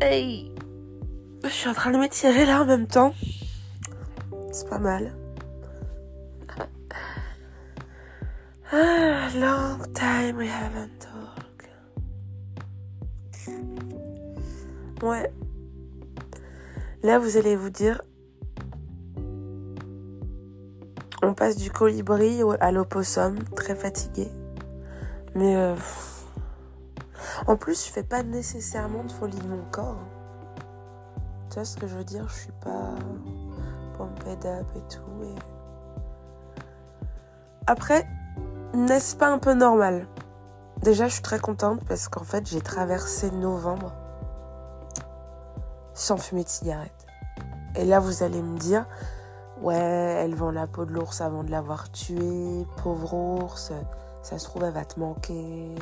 Hey Je suis en train de m'étirer là en même temps. C'est pas mal. Ah, long time we haven't talked. Ouais. Là, vous allez vous dire, on passe du colibri à l'opossum, très fatigué. Mais euh, en plus, je fais pas nécessairement de folie de mon corps. Tu vois ce que je veux dire? Je suis pas pumped up et tout. Après, n'est-ce pas un peu normal? Déjà, je suis très contente parce qu'en fait, j'ai traversé novembre sans fumer de cigarette. Et là, vous allez me dire, ouais, elle vend la peau de l'ours avant de l'avoir tué, pauvre ours, ça se trouve, elle va te manquer.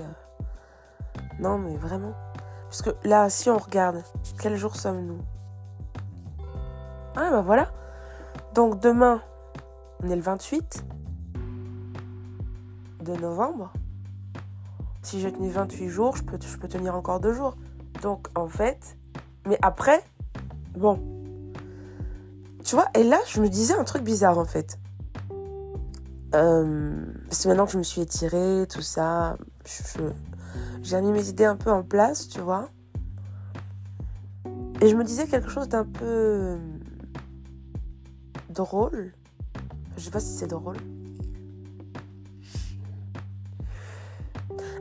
Non, mais vraiment. Parce que là, si on regarde, quel jour sommes-nous? Ah, bah voilà. Donc demain, on est le 28 de novembre. Si j'ai tenu 28 jours, je peux, tenir encore deux jours. Donc en fait, mais après, bon. Tu vois, et là, je me disais un truc bizarre en fait. Euh, c'est maintenant que je me suis étirée, tout ça, j'ai mis mes idées un peu en place, tu vois. Et je me disais quelque chose d'un peu drôle. Je sais pas si c'est drôle.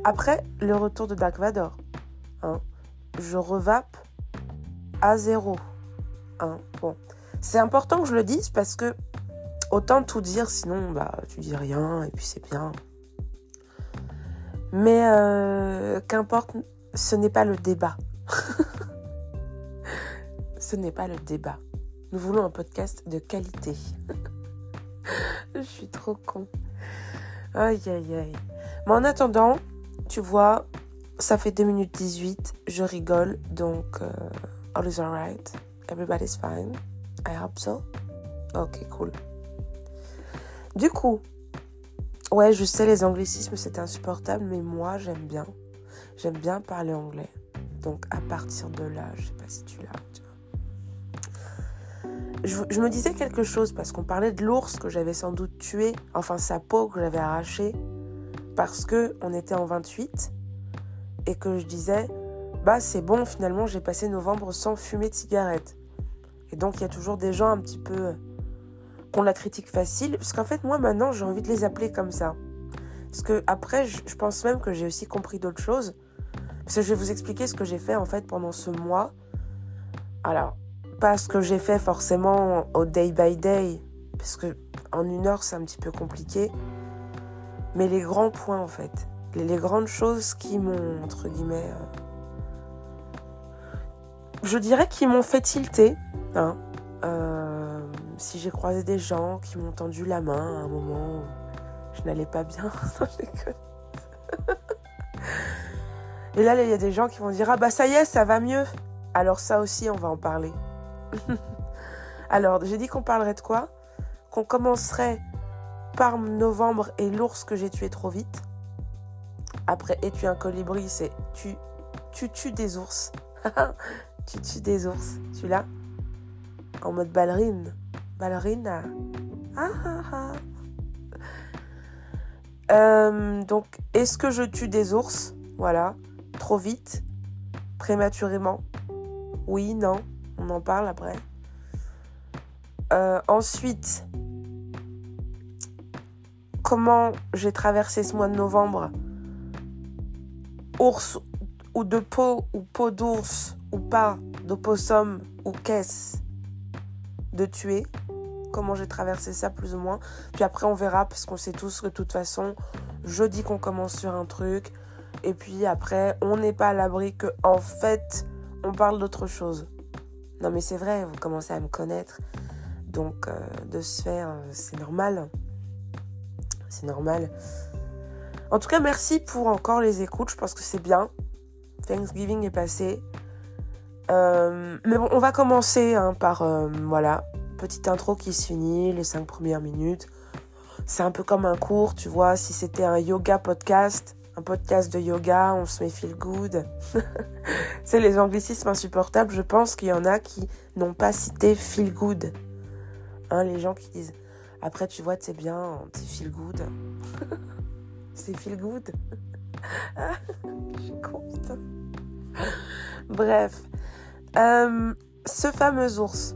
Après le retour de Dark Vador, hein, je revape à zéro. Hein, bon. C'est important que je le dise parce que autant tout dire, sinon bah tu dis rien et puis c'est bien. Mais euh, qu'importe, ce n'est pas le débat. ce n'est pas le débat. Nous voulons un podcast de qualité. Je suis trop con. Aïe aïe aïe. Mais en attendant, tu vois, ça fait 2 minutes 18, je rigole, donc euh, all is alright. Everybody's fine. I hope so. Ok, cool. Du coup, ouais, je sais, les anglicismes, c'est insupportable, mais moi, j'aime bien. J'aime bien parler anglais. Donc, à partir de là, je sais pas si tu l'as. Je, je, me disais quelque chose parce qu'on parlait de l'ours que j'avais sans doute tué, enfin sa peau que j'avais arrachée parce que on était en 28 et que je disais bah c'est bon finalement j'ai passé novembre sans fumer de cigarette. Et donc il y a toujours des gens un petit peu la critique facile, parce qu'en fait, moi, maintenant, j'ai envie de les appeler comme ça. Parce que après, je, pense même que j'ai aussi compris d'autres choses. Parce que je vais vous expliquer ce que j'ai fait, en fait, pendant ce mois. Alors, pas ce que j'ai fait forcément au day by day, parce que en une heure, c'est un petit peu compliqué. Mais les grands points, en fait. Les, grandes choses qui m'ont, entre guillemets... Euh, je dirais qu'ils m'ont fait tilter. Hein, euh, si j'ai croisé des gens qui m'ont tendu la main à un moment où je n'allais pas bien. Et là, il y a des gens qui vont dire Ah bah ça y est, ça va mieux. Alors ça aussi, on va en parler. Alors, j'ai dit qu'on parlerait de quoi? Qu'on commencerait par novembre et l'ours que j'ai tué trop vite. Après, et tu un colibri, c'est tu, tu tues des ours. tu tues des ours. Tu l'as? En mode ballerine. Ballerina. Ah, ah, ah. Euh, donc, est-ce que je tue des ours? Voilà. Trop vite? Prématurément? Oui, non. On en parle après. Euh, ensuite, comment j'ai traversé ce mois de novembre? Ours ou de peau ou peau d'ours ou pas d'opossum ou qu'est-ce de tuer? Comment j'ai traversé ça plus ou moins. Puis après, on verra, parce qu'on sait tous que de toute façon, je dis qu'on commence sur un truc. Et puis après, on n'est pas à l'abri que, en fait, on parle d'autre chose. Non, mais c'est vrai, vous commencez à me connaître. Donc, euh, de se faire, euh, c'est normal. C'est normal. En tout cas, merci pour encore les écoutes. Je pense que c'est bien. Thanksgiving est passé. Euh, mais bon, on va commencer hein, par voilà petite intro qui se finit, les cinq premières minutes. C'est un peu comme un cours, tu vois. Si c'était un yoga podcast, un podcast de yoga, on se met feel good. c'est les anglicismes insupportables. Je pense qu'il y en a qui n'ont pas cité feel good. Hein, les gens qui disent après tu vois c'est bien, c'est feel good. c'est feel good. Je suis. Bref, euh, ce fameux ours.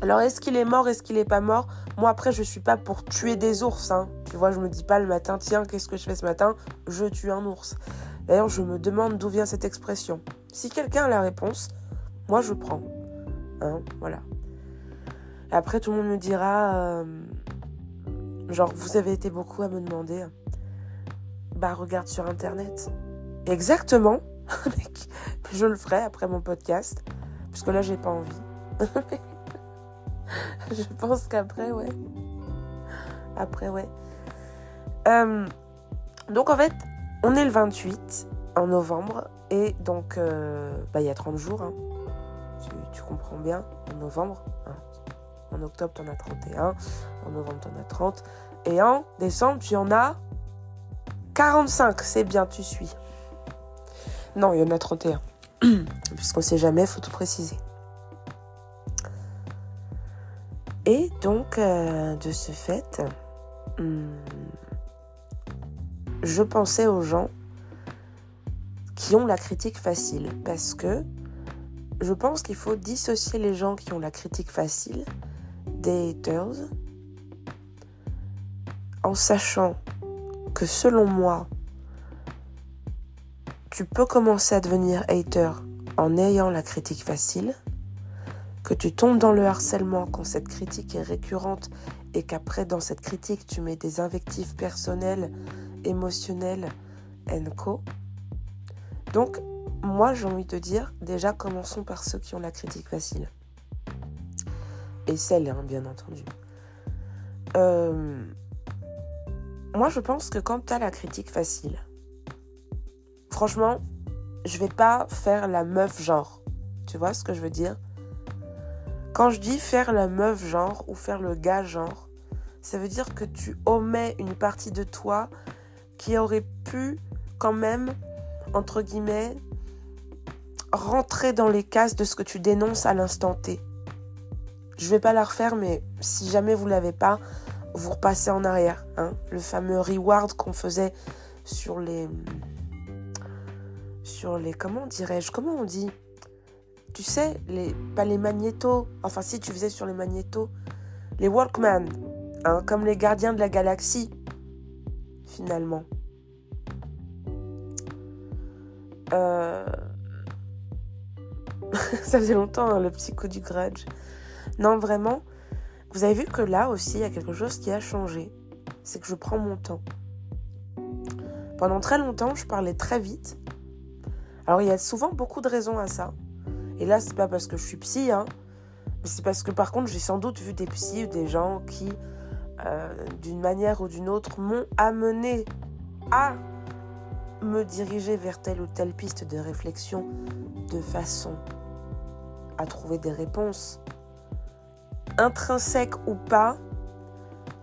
Alors, est-ce qu'il est mort, est-ce qu'il est pas mort? Moi, après, je suis pas pour tuer des ours. Hein. Tu vois, je me dis pas le matin, tiens, qu'est-ce que je fais ce matin? Je tue un ours. D'ailleurs, je me demande d'où vient cette expression. Si quelqu'un a la réponse, moi, je prends. Hein, voilà. après, tout le monde me dira, euh, genre, vous avez été beaucoup à me demander. Bah, regarde sur Internet. Exactement. je le ferai après mon podcast. Parce que là, j'ai pas envie. je pense qu'après, ouais. Après, ouais. Euh, donc, en fait, on est le 28 en novembre. Et donc, euh, bah, il y a 30 jours. Hein. Tu, comprends bien. En novembre. Hein. En octobre, tu en as 31. En novembre, tu en as 30. Et en décembre, tu en as 45. C'est bien, tu suis. Non, il y en a 31. Puisqu'on sait jamais, faut tout préciser. Et donc, euh, de ce fait, hmm, je pensais aux gens qui ont la critique facile. Parce que je pense qu'il faut dissocier les gens qui ont la critique facile des haters en sachant que selon moi, tu peux commencer à devenir hater en ayant la critique facile, que tu tombes dans le harcèlement quand cette critique est récurrente et qu'après dans cette critique tu mets des invectives personnelles, émotionnelles, co. Donc moi j'ai envie de dire déjà commençons par ceux qui ont la critique facile. Et celle, hein, bien entendu. Euh, moi je pense que quand tu as la critique facile, franchement, je vais pas faire la meuf genre. Tu vois ce que je veux dire? Quand je dis faire la meuf genre ou faire le gars genre, ça veut dire que tu omets une partie de toi qui aurait pu quand même, entre guillemets, rentrer dans les cases de ce que tu dénonces à l'instant T. Je vais pas la refaire, mais si jamais vous l'avez pas, vous repassez en arrière. Hein. Le fameux reward qu'on faisait sur les sur les comment dirais-je comment on dit? Tu sais les pas les magnétos enfin si tu faisais sur les magnétos les Walkman hein, comme les gardiens de la galaxie finalement. Euh... ça faisait longtemps hein, le coup du grudge. Non vraiment vous avez vu que là aussi il y a quelque chose qui a changé. C'est que je prends mon temps. Pendant très longtemps je parlais très vite. Alors il y a souvent beaucoup de raisons à ça. Et là, c'est pas parce que je suis psy, hein, mais c'est parce que par contre, j'ai sans doute vu des psys ou des gens qui, euh, d'une manière ou d'une autre, m'ont amené à me diriger vers telle ou telle piste de réflexion de façon à trouver des réponses intrinsèques ou pas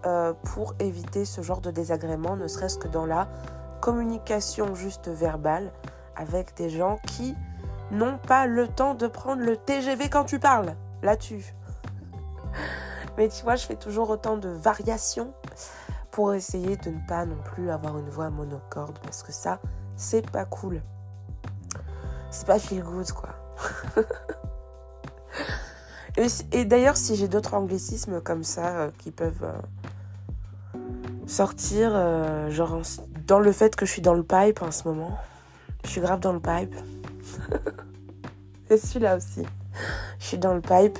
euh, pour éviter ce genre de désagrément, ne serait-ce que dans la communication juste verbale avec des gens qui n'ont pas le temps de prendre le TGV quand tu parles. Là-dessus. Mais tu vois, je fais toujours autant de variations pour essayer de ne pas non plus avoir une voix monocorde parce que ça, c'est pas cool. C'est pas feel good, quoi. et, d'ailleurs, si j'ai d'autres anglicismes comme ça euh, qui peuvent euh, sortir, euh, genre dans le fait que je suis dans le pipe en ce moment. Je suis grave dans le pipe. Et celui-là aussi. Je suis dans le pipe.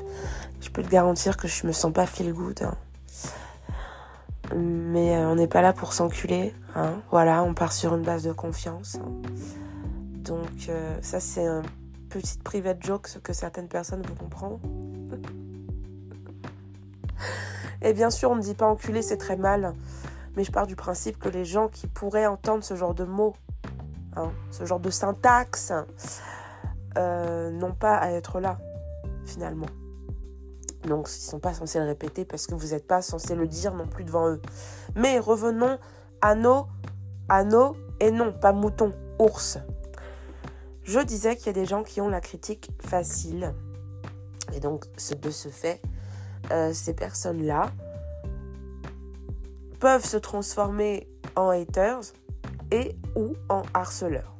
Je peux te garantir que je me sens pas feel good. Hein. Mais euh, on n'est pas là pour s'enculer. Hein. Voilà, on part sur une base de confiance. Hein. Donc euh, ça c'est un petit private joke ce que certaines personnes vont comprendre. Et bien sûr, on ne dit pas enculer, c'est très mal. Mais je pars du principe que les gens qui pourraient entendre ce genre de mots Hein, ce genre de syntaxe, euh, n'ont pas à être là, finalement. Donc, ils ne sont pas censés le répéter parce que vous n'êtes pas censé le dire non plus devant eux. Mais revenons à nos, à nos Et non, pas mouton, ours. Je disais qu'il y a des gens qui ont la critique facile. Et donc, de ce fait, euh, ces personnes-là peuvent se transformer en haters ou en harceleurs.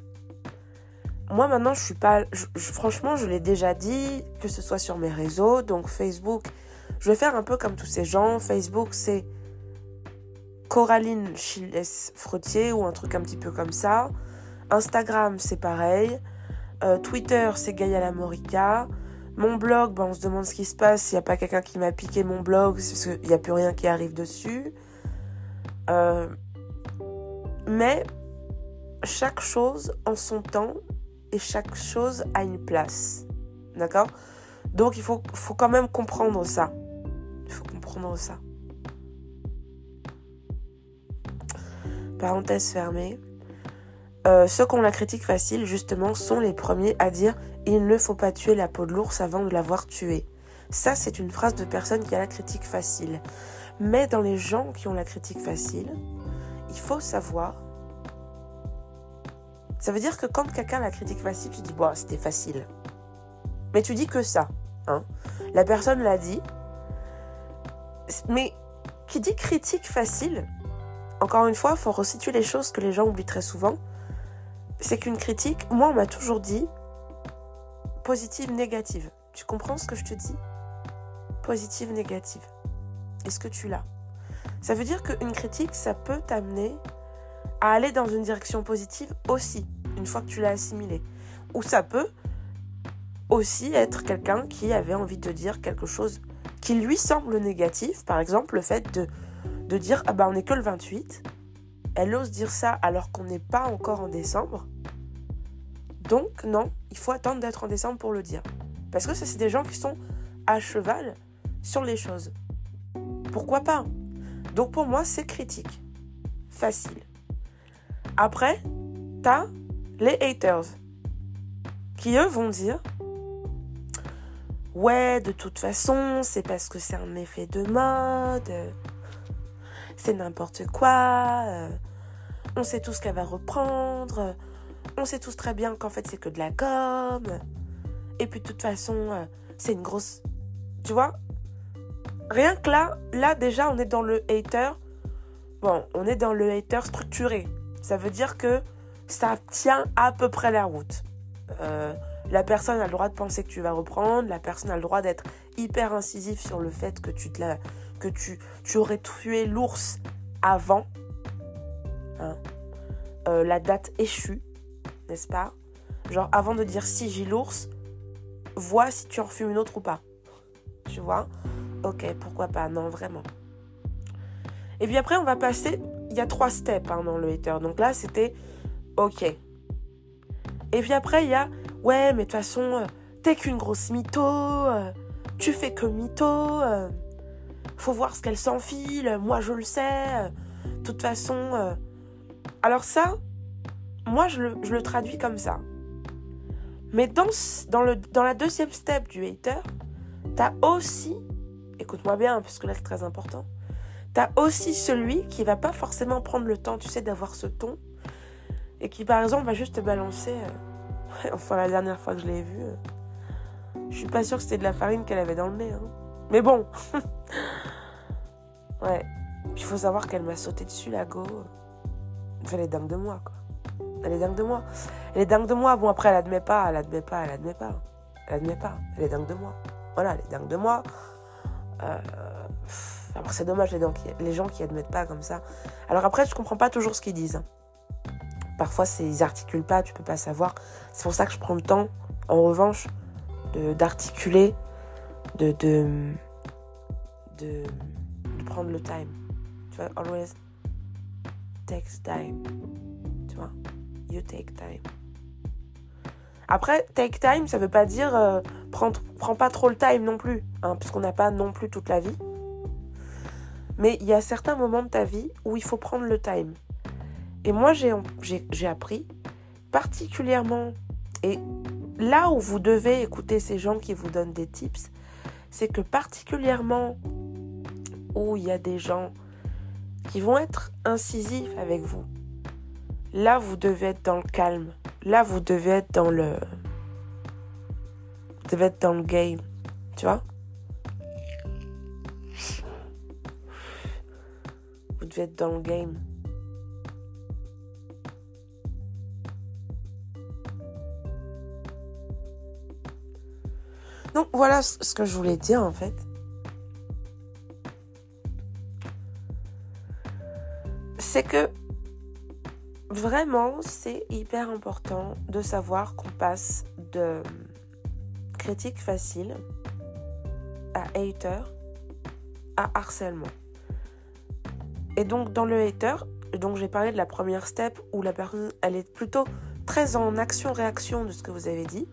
Moi maintenant, je suis pas. franchement, je l'ai déjà dit, que ce soit sur mes réseaux, donc Facebook. Je vais faire un peu comme tous ces gens. Facebook, c'est Coraline Chiles Frotier ou un truc un petit peu comme ça. Instagram, c'est pareil. Euh, Twitter, c'est Gaia Lamorica. Mon blog, ben, on se demande ce qui se passe. S'il n'y a pas quelqu'un qui m'a piqué mon blog, parce qu'il n'y a plus rien qui arrive dessus. Euh, mais chaque chose en son temps et chaque chose a une place. D'accord? Donc il faut, quand même comprendre ça. Il faut comprendre ça. Parenthèse fermée. Euh, ceux qui ont la critique facile, justement, sont les premiers à dire il ne faut pas tuer la peau de l'ours avant de l'avoir tué. Ça, c'est une phrase de personne qui a la critique facile. Mais dans les gens qui ont la critique facile, il faut savoir. Ça veut dire que quand quelqu'un la critique facile, tu dis, bon, c'était facile. Mais tu dis que ça. Hein. La personne l'a dit. Mais qui dit critique facile, encore une fois, il faut resituer les choses que les gens oublient très souvent. C'est qu'une critique, moi, on m'a toujours dit positive, négative. Tu comprends ce que je te dis? Positive, négative. Est-ce que tu l'as? Ça veut dire qu'une critique, ça peut t'amener à aller dans une direction positive aussi, une fois que tu l'as assimilé. Ou ça peut aussi être quelqu'un qui avait envie de dire quelque chose qui lui semble négatif, par exemple le fait de de dire ah bah on n'est que le 28. Elle ose dire ça alors qu'on n'est pas encore en décembre. Donc non, il faut attendre d'être en décembre pour le dire. Parce que ça c'est des gens qui sont à cheval sur les choses. Pourquoi pas? Donc pour moi c'est critique. Facile. Après, t'as les haters qui eux vont dire Ouais, de toute façon, c'est parce que c'est un effet de mode c'est n'importe quoi, euh, on sait tous qu'elle va reprendre, on sait tous très bien qu'en fait c'est que de la com, et puis de toute façon euh, c'est une grosse... Tu vois? Rien que là, là déjà on est dans le hater, bon, on est dans le hater structuré. Ça veut dire que ça tient à peu près la route. Euh, la personne a le droit de penser que tu vas reprendre, la personne a le droit d'être hyper incisif sur le fait que tu te la, que tu, tu aurais tué l'ours avant hein, euh, la date échue, n'est-ce pas? Genre avant de dire si j'ai l'ours, vois si tu en fumes une autre ou pas. Tu vois? Ok, pourquoi pas? Non, vraiment. Et puis après, on va passer. Il y a trois steps hein, dans le hater. Donc là, c'était ok. Et puis après, il y a ouais, mais de toute façon, euh, t'es qu'une grosse mytho. Euh, tu fais que mytho faut voir ce qu'elle s'enfile, moi je le sais, de toute façon. Euh. Alors ça, moi je le, traduis comme ça. Mais dans, le, dans la deuxième step du hater, t'as aussi, écoute-moi bien parce que là c'est très important, t'as aussi celui qui va pas forcément prendre le temps, tu sais, d'avoir ce ton et qui par exemple va juste te balancer. Euh, enfin la dernière fois que je l'ai vu, euh, je suis pas sûre que c'était de la farine qu'elle avait dans le nez. Hein. Mais bon. ouais. Il faut savoir qu'elle m'a sauté dessus, la go. elle est dingue de moi, quoi. Elle est dingue de moi. Elle est dingue de moi. Bon, après, elle admet pas, elle admet pas, elle admet pas. Elle admet pas. Elle est dingue de moi. Voilà, elle est dingue de moi. Euh... Alors, c'est dommage, les gens, qui, admettent pas comme ça. Alors, après, je comprends pas toujours ce qu'ils disent. Parfois, ils articulent pas, tu peux pas savoir. C'est pour ça que je prends le temps, en revanche, d'articuler, de, de, de, prendre le time. Tu vois, always takes time. Tu vois, you take time. Après, take time, ça veut pas dire euh, prends, pas trop le time non plus, hein, puisqu'on n'a pas non plus toute la vie. Mais il y a certains moments de ta vie où il faut prendre le time. Et moi, j'ai appris, particulièrement, et là où vous devez écouter ces gens qui vous donnent des tips, c'est que particulièrement où il y a des gens qui vont être incisifs avec vous, là, vous devez être dans le calme. Là, vous devez être dans le. Vous devez être dans le game. Tu vois? Vous devez être dans le game. Donc voilà ce que je voulais dire en fait. C'est que vraiment c'est hyper important de savoir qu'on passe de critique facile à hater à harcèlement. Et donc dans le hater, donc j'ai parlé de la première step où la personne elle est plutôt très en action-réaction de ce que vous avez dit.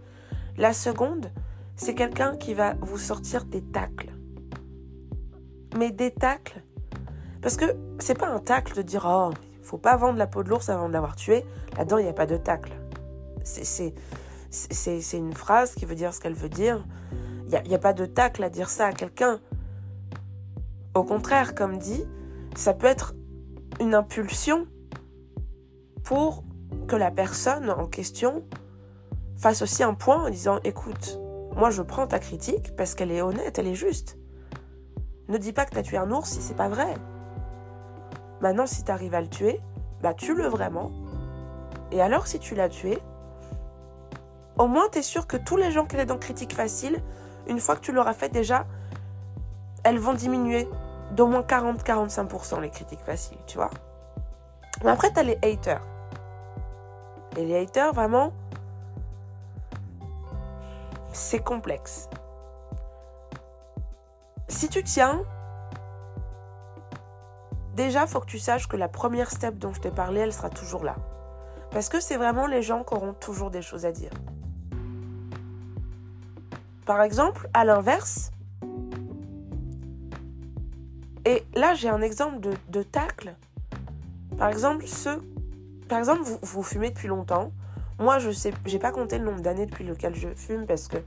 La seconde, c'est quelqu'un qui va vous sortir des tacles. Mais des tacles. Parce que c'est pas un tacle de dire oh, il faut pas vendre la peau de l'ours avant de l'avoir tué. Là-dedans, il n'y a pas de tacle. C'est une phrase qui veut dire ce qu'elle veut dire. Il n'y a, a, pas de tacle à dire ça à quelqu'un. Au contraire, comme dit, ça peut être une impulsion pour que la personne en question fasse aussi un point en disant écoute, moi, je prends ta critique parce qu'elle est honnête, elle est juste. Ne dis pas que tu as tué un ours si c'est pas vrai. Maintenant, si tu arrives à le tuer, bah tue-le vraiment. Et alors, si tu l'as tué, au moins tu es sûr que tous les gens qui étaient dans critique facile, une fois que tu l'auras fait déjà, elles vont diminuer d'au moins 40-45% les critiques faciles, tu vois. Mais après, tu as les haters. Et les haters, vraiment, c'est complexe. Si tu tiens, déjà, faut que tu saches que la première step dont je t'ai parlé, elle sera toujours là. Parce que c'est vraiment les gens qui auront toujours des choses à dire. Par exemple, à l'inverse, et là j'ai un exemple de, tacle. Par exemple, ceux, par exemple, vous fumez depuis longtemps, moi, je sais, j'ai pas compté le nombre d'années depuis lequel je fume parce que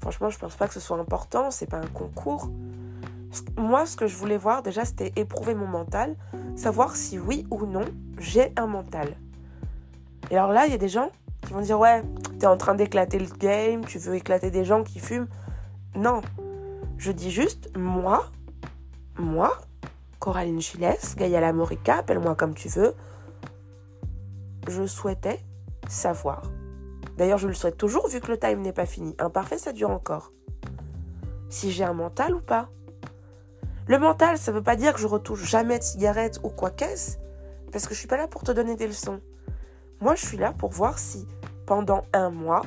franchement, je pense pas que ce soit important. C'est pas un concours. Moi, ce que je voulais voir déjà, c'était éprouver mon mental, savoir si oui ou non j'ai un mental. Et alors là, il y a des gens qui vont dire ouais, t'es en train d'éclater le game, tu veux éclater des gens qui fument. Non, je dis juste moi, moi, Coraline Chiles, Gaïa Lamorica, appelle-moi comme tu veux. Je souhaitais savoir. D'ailleurs, je le souhaite toujours vu que le time n'est pas fini. Imparfait, ça dure encore. Si j'ai un mental ou pas. Le mental, ça veut pas dire que je retouche jamais de cigarette ou quoi qu'est-ce, parce que je suis pas là pour te donner des leçons. Moi, je suis là pour voir si, pendant un mois,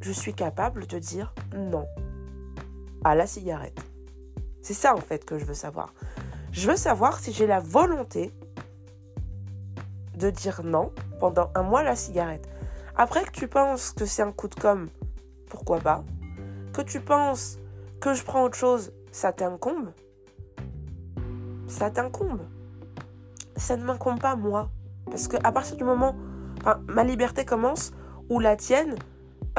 je suis capable de dire non à la cigarette. C'est ça, en fait, que je veux savoir. Je veux savoir si j'ai la volonté de dire non pendant un mois la cigarette. Après que tu penses que c'est un coup de com, pourquoi pas? Que tu penses que je prends autre chose, ça t'incombe? Ça t'incombe. Ça ne m'incombe pas moi. Parce que à partir du moment, enfin, ma liberté commence ou la tienne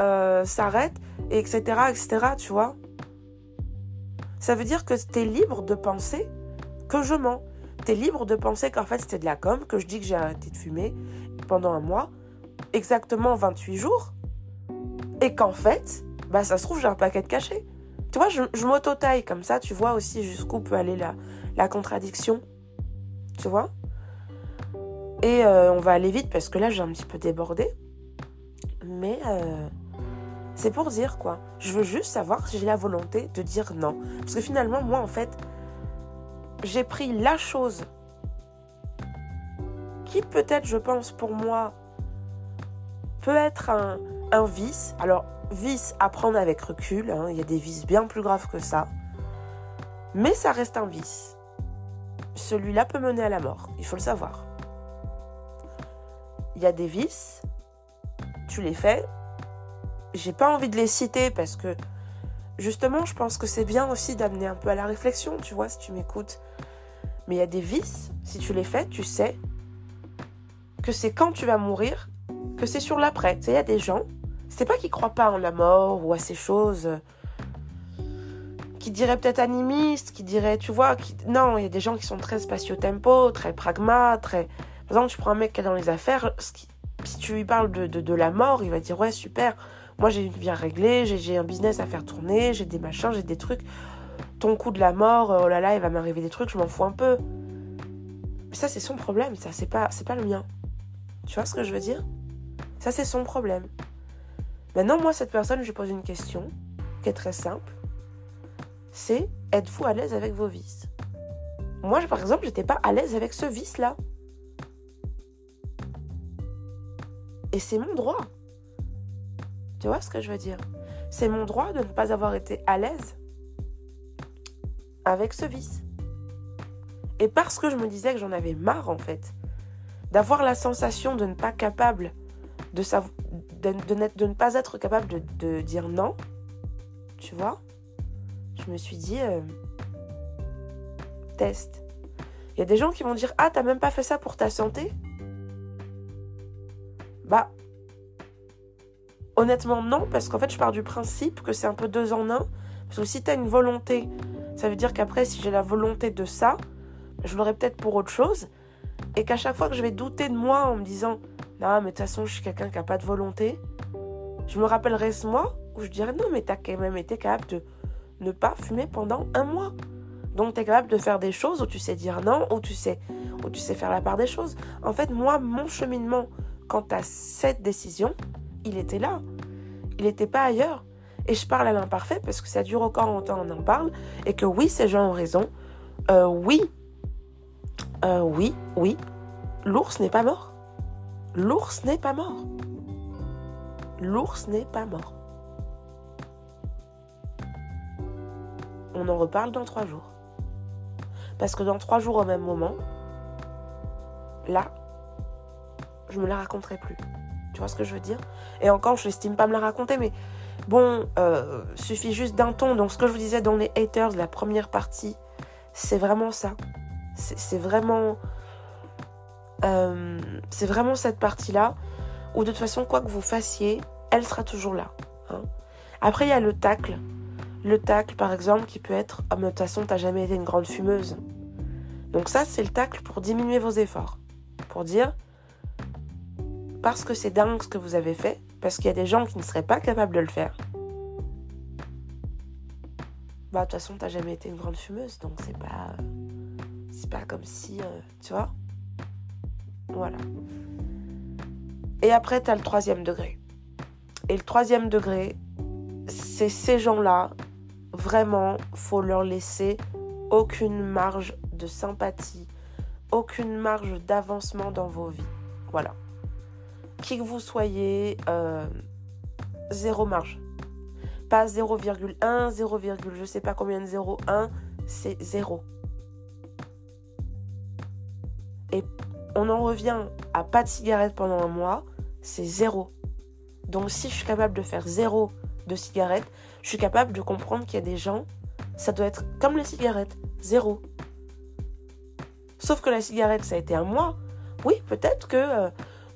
euh, s'arrête, etc., etc., tu vois. Ça veut dire que tu es libre de penser que je mens. Tu es libre de penser qu'en fait c'était de la com, que je dis que j'ai arrêté de fumer pendant un mois, exactement 28 jours, et qu'en fait, bah ça se trouve, j'ai un paquet de cachets. Tu vois, je, m'auto-taille comme ça, tu vois aussi jusqu'où peut aller la, la contradiction. Tu vois? Et euh, on va aller vite parce que là, j'ai un petit peu débordé. Mais euh, c'est pour dire quoi. Je veux juste savoir si j'ai la volonté de dire non. Parce que finalement, moi, en fait, j'ai pris la chose qui peut-être, je pense, pour moi, peut être un, vice. Alors, vice à prendre avec recul, hein. il y a des vices bien plus graves que ça. Mais ça reste un vice. Celui-là peut mener à la mort, il faut le savoir. Il y a des vices, tu les fais. J'ai pas envie de les citer parce que justement, je pense que c'est bien aussi d'amener un peu à la réflexion, tu vois, si tu m'écoutes. Mais il y a des vices, si tu les fais, tu sais que c'est quand tu vas mourir que c'est sur l'après. Il y a des gens, c'est pas qu'ils croient pas en la mort ou à ces choses, qui diraient peut-être animistes, qui diraient, tu vois, non, il y a des gens qui sont très spatio-tempo, très pragma, très... Par exemple, tu prends un mec qui est dans les affaires, si tu lui parles de, de, la mort, il va dire ouais super, moi j'ai une vie à régler, j'ai un business à faire tourner, j'ai des machins, j'ai des trucs. Ton coup de la mort, oh là là, il va m'arriver des trucs, je m'en fous un peu. Mais ça c'est son problème, ça c'est pas pas le mien. Tu vois ce que je veux dire? Ça c'est son problème. Maintenant moi cette personne, je lui pose une question qui est très simple. C'est êtes-vous à l'aise avec vos vices? Moi par exemple, j'étais pas à l'aise avec ce vice là. Et c'est mon droit. Tu vois ce que je veux dire? C'est mon droit de ne pas avoir été à l'aise avec ce vice. Et parce que je me disais que j'en avais marre en fait, d'avoir la sensation de ne pas capable de, de, de, ne pas être capable de, dire non, tu vois, je me suis dit, euh, test. Il y a des gens qui vont dire, ah, t'as même pas fait ça pour ta santé? Bah, honnêtement, non, parce qu'en fait, je pars du principe que c'est un peu deux en un. Parce que si tu as une volonté, ça veut dire qu'après, si j'ai la volonté de ça, je l'aurai peut-être pour autre chose. Et qu'à chaque fois que je vais douter de moi en me disant, non, mais de toute façon, je suis quelqu'un qui n'a pas de volonté, je me rappellerai ce mois où je dirais, non, mais tu as quand même été capable de ne pas fumer pendant un mois. Donc, tu es capable de faire des choses où tu sais dire non, où tu sais, où tu sais faire la part des choses. En fait, moi, mon cheminement quant à cette décision, il était là. Il n'était pas ailleurs. Et je parle à l'imparfait parce que ça dure encore longtemps, on en parle. Et que oui, ces gens ont raison. Euh, oui, euh, oui, oui, l'ours n'est pas mort. L'ours n'est pas mort. L'ours n'est pas mort. On en reparle dans trois jours. Parce que dans trois jours au même moment, là, je me la raconterai plus. Tu vois ce que je veux dire? Et encore, je n'estime pas me la raconter, mais bon, euh, suffit juste d'un ton. Donc, ce que je vous disais dans les haters, la première partie, c'est vraiment ça. C'est vraiment. Euh, c'est vraiment cette partie-là où, de toute façon, quoi que vous fassiez, elle sera toujours là. Hein. Après, il y a le tacle. Le tacle, par exemple, qui peut être oh, mais de toute façon, t'as jamais été une grande fumeuse. Donc, ça, c'est le tacle pour diminuer vos efforts. Pour dire parce que c'est dingue ce que vous avez fait, parce qu'il y a des gens qui ne seraient pas capables de le faire. Bah, de toute façon, t'as jamais été une grande fumeuse, donc c'est pas. C'est pas comme si. Euh, tu vois Voilà. Et après, t'as le troisième degré. Et le troisième degré, c'est ces gens-là, vraiment, faut leur laisser aucune marge de sympathie, aucune marge d'avancement dans vos vies. Voilà qui que vous soyez, euh, zéro marge. Pas 0,1, 0, je sais pas combien de 0,1, c'est zéro. Et on en revient à pas de cigarette pendant un mois, c'est zéro. Donc si je suis capable de faire zéro de cigarette, je suis capable de comprendre qu'il y a des gens, ça doit être comme les cigarettes, zéro. Sauf que la cigarette, ça a été un mois. Oui, peut-être que euh,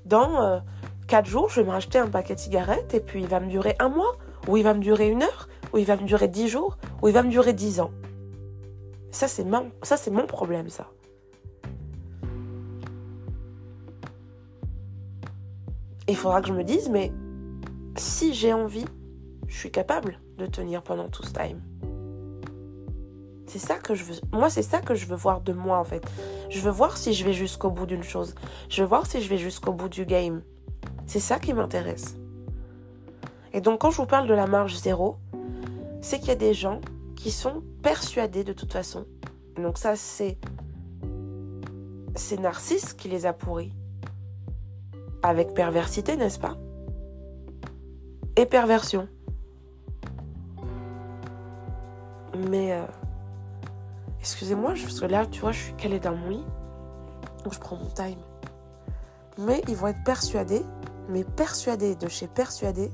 dans euh, 4 jours, je vais me racheter un paquet de cigarettes et puis il va me durer un mois, ou il va me durer une heure, ou il va me durer 10 jours, ou il va me durer 10 ans. Ça, c'est mon, ça, c'est mon problème, ça. Il faudra que je me dise, mais si j'ai envie, je suis capable de tenir pendant tout ce time. C'est ça que je veux. Moi, c'est ça que je veux voir de moi, en fait. Je veux voir si je vais jusqu'au bout d'une chose. Je veux voir si je vais jusqu'au bout du game. C'est ça qui m'intéresse. Et donc quand je vous parle de la marge zéro, c'est qu'il y a des gens qui sont persuadés de toute façon. Donc ça, c'est c'est Narcisse qui les a pourris. Avec perversité, n'est-ce pas? Et perversion. Mais euh, excusez-moi, parce que là, tu vois, je suis calée dans mon lit. Donc je prends mon time. Mais ils vont être persuadés mais persuadé de chez persuadé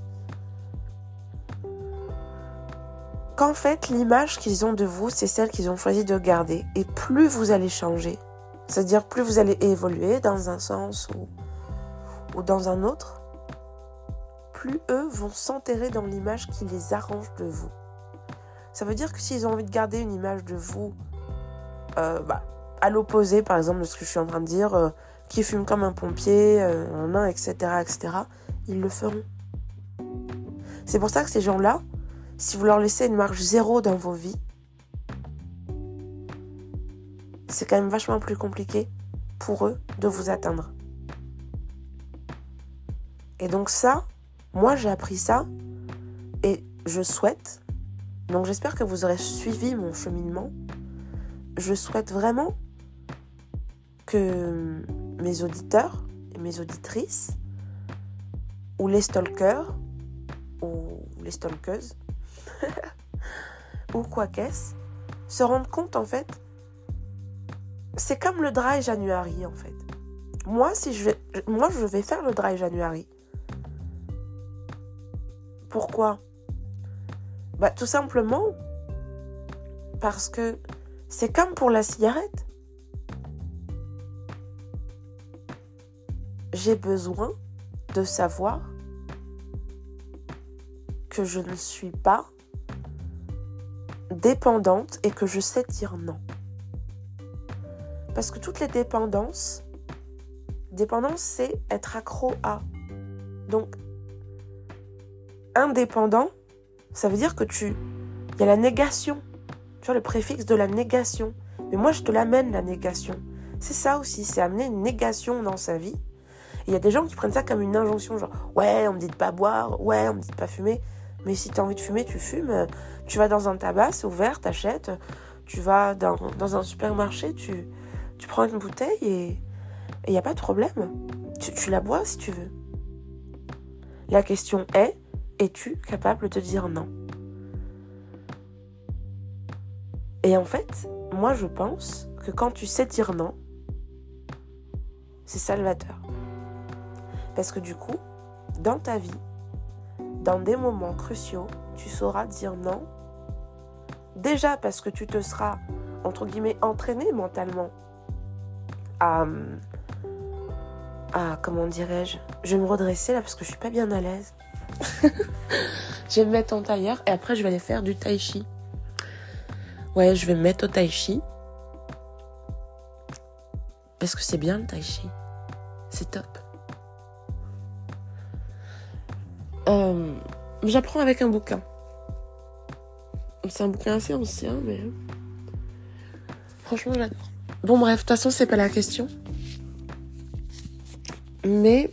qu'en fait l'image qu'ils ont de vous, c'est celle qu'ils ont choisi de garder. Et plus vous allez changer, c'est-à-dire plus vous allez évoluer dans un sens ou, ou dans un autre, plus eux vont s'enterrer dans l'image qui les arrange de vous. Ça veut dire que s'ils ont envie de garder une image de vous euh, bah, à l'opposé, par exemple, de ce que je suis en train de dire, euh, qui fument comme un pompier, euh, etc., etc., ils le feront. C'est pour ça que ces gens-là, si vous leur laissez une marge zéro dans vos vies, c'est quand même vachement plus compliqué pour eux de vous atteindre. Et donc ça, moi j'ai appris ça et je souhaite, donc j'espère que vous aurez suivi mon cheminement, je souhaite vraiment que mes auditeurs et mes auditrices, ou les stalkers, ou les stalkeuses, ou quoi qu'est-ce, se rendent compte en fait, c'est comme le dry January en fait. Moi, si je moi, je vais faire le dry January. Pourquoi? Bah, Tout simplement parce que c'est comme pour la cigarette. J'ai besoin de savoir que je ne suis pas dépendante et que je sais dire non. Parce que toutes les dépendances, dépendance, c'est être accro à. Donc, indépendant, ça veut dire que tu. Il y a la négation. Tu vois le préfixe de la négation. Mais moi, je te l'amène, la négation. C'est ça aussi, c'est amener une négation dans sa vie. Il y a des gens qui prennent ça comme une injonction, genre ouais, on me dit de pas boire, ouais, on me dit de pas fumer. Mais si tu as envie de fumer, tu fumes. Tu vas dans un tabac, c'est ouvert, t'achètes. Tu vas dans, un supermarché, tu, tu prends une bouteille et il n'y a pas de problème. Tu, tu la bois si tu veux. La question est, es-tu capable de dire non? Et en fait, moi je pense que quand tu sais dire non, c'est salvateur. Parce que du coup, dans ta vie, dans des moments cruciaux, tu sauras dire non. Déjà parce que tu te seras, entre guillemets, entraîné mentalement à... à comment dirais-je Je vais me redresser là parce que je suis pas bien à l'aise. je vais me mettre en tailleur et après je vais aller faire du tai chi. Ouais, je vais me mettre au tai chi. Parce que c'est bien le tai chi. C'est top. Euh, j'apprends avec un bouquin. C'est un bouquin assez ancien, mais franchement j'adore. Bon bref, de toute façon c'est pas la question. Mais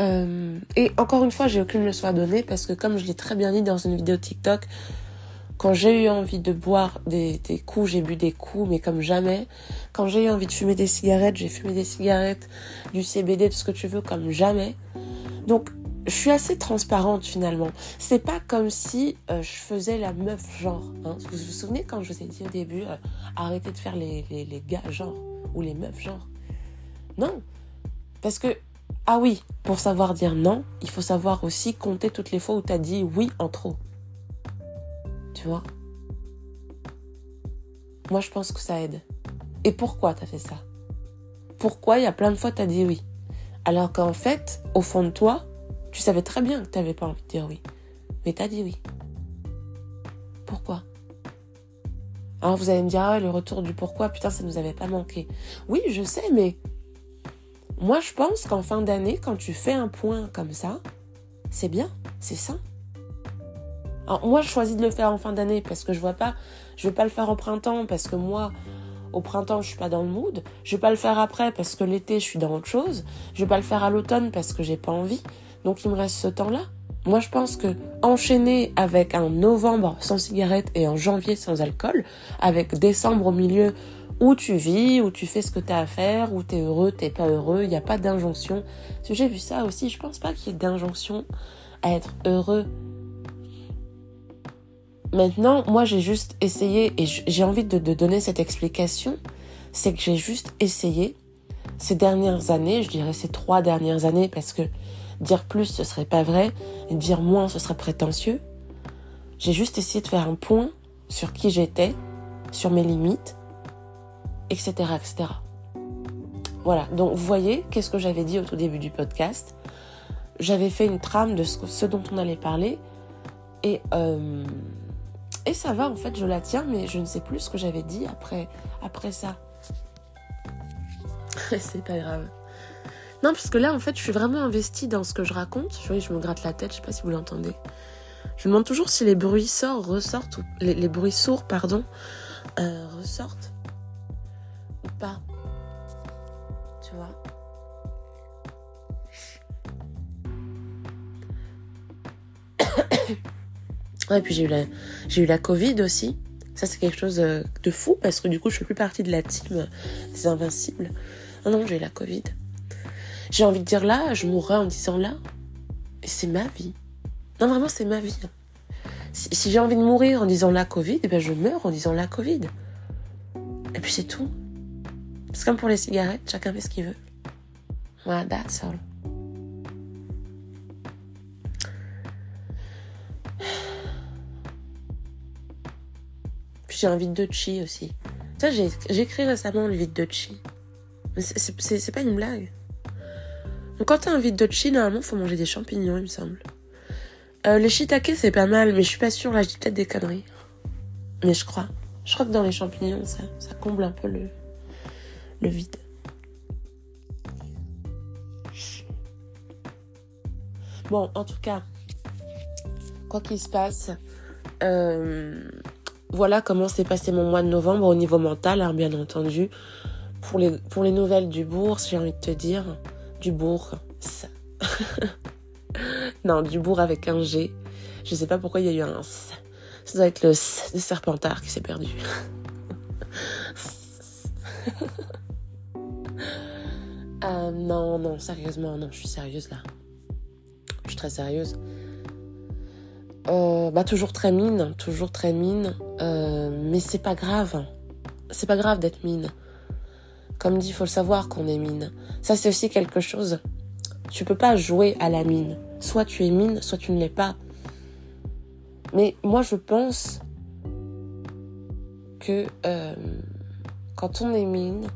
euh, et encore une fois, j'ai aucune leçon à donner parce que comme je l'ai très bien dit dans une vidéo TikTok, quand j'ai eu envie de boire des, coups, j'ai bu des coups, mais comme jamais. Quand j'ai eu envie de fumer des cigarettes, j'ai fumé des cigarettes, du CBD, tout ce que tu veux, comme jamais. Donc, je suis assez transparente finalement. C'est pas comme si euh, je faisais la meuf genre. Hein. Vous vous souvenez quand je vous ai dit au début, euh, arrêtez de faire les, les gars genre ou les meufs genre? Non. Parce que ah oui, pour savoir dire non, il faut savoir aussi compter toutes les fois où tu as dit oui en trop. Tu vois? Moi, je pense que ça aide. Et pourquoi tu as fait ça? Pourquoi il y a plein de fois tu as dit oui? Alors qu'en fait, au fond de toi, tu savais très bien que tu n'avais pas envie de dire oui. Mais tu as dit oui. Pourquoi? Alors vous allez me dire, ah le retour du pourquoi, putain, ça nous avait pas manqué. Oui, je sais, mais moi, je pense qu'en fin d'année, quand tu fais un point comme ça, c'est bien, c'est ça. Alors, moi, je choisis de le faire en fin d'année parce que je vois pas, je vais pas le faire au printemps parce que moi, au printemps, je suis pas dans le mood. Je vais pas le faire après parce que l'été, je suis dans autre chose. Je vais pas le faire à l'automne parce que j'ai pas envie. Donc, il me reste ce temps-là. Moi, je pense que enchaîner avec un novembre sans cigarette et un janvier sans alcool, avec décembre au milieu où tu vis, où tu fais ce que tu as à faire, où tu es heureux, t'es pas heureux, il n'y a pas d'injonction. Parce que j'ai vu ça aussi, je pense pas qu'il y ait d'injonction à être heureux. Maintenant, moi j'ai juste essayé, et j'ai envie de, de donner cette explication, c'est que j'ai juste essayé ces dernières années, je dirais ces trois dernières années, parce que dire plus ce serait pas vrai, dire moins ce serait prétentieux. J'ai juste essayé de faire un point sur qui j'étais, sur mes limites, etc., etc. Voilà, donc vous voyez, qu'est-ce que j'avais dit au tout début du podcast? J'avais fait une trame de ce, dont on allait parler, et, euh, et ça va, en fait, je la tiens, mais je ne sais plus ce que j'avais dit après, après ça. C'est pas grave. Non, parce que là, en fait, je suis vraiment investie dans ce que je raconte. Je, je me gratte la tête, je sais pas si vous l'entendez. Je me demande toujours si les bruits sortent, ressortent, ou les, bruits sourds, pardon, euh, ressortent ou pas. Tu vois Ouais, puis j'ai eu, la, Covid aussi. Ça, c'est quelque chose euh, de fou parce que du coup, je fais plus partie de la team des Invincibles. Non, non, j'ai eu la Covid. J'ai envie de dire là, je mourrai en disant là. C'est ma vie. Non, vraiment, c'est ma vie. Si, j'ai envie de mourir en disant la Covid, eh ben, je meurs en disant la Covid. Et puis c'est tout. C'est comme pour les cigarettes, chacun fait ce qu'il veut. Voilà, that's all. Puis j'ai un vide de chi aussi. Ça, j'ai écrit récemment le vide de chi. C'est pas une blague. Donc quand t'as un vide de chi, normalement, faut manger des champignons, il me semble. Euh, les shiitake, c'est pas mal, mais je suis pas sûre. Là, je dis peut-être des conneries. Mais je crois. Je crois que dans les champignons, ça, ça comble un peu le, le vide. Bon, en tout cas, quoi qu'il se passe, euh, voilà comment s'est passé mon mois de novembre au niveau mental, alors bien entendu. Pour les, pour les nouvelles du bourg, j'ai envie de te dire, du bourg, ça. non, du bourg avec un G. Je sais pas pourquoi il y a eu un S. Ça doit être le S de Serpentard qui s'est perdu. euh, non, non, sérieusement, non, je suis sérieuse là. Je suis très sérieuse. Euh, bah toujours très mine, toujours très mine, euh, mais c'est pas grave. C'est pas grave d'être mine. Comme dit, faut le savoir qu'on est mine. Ça c'est aussi quelque chose. Tu peux pas jouer à la mine. Soit tu es mine, soit tu ne l'es pas. Mais moi je pense que euh, quand on est mine,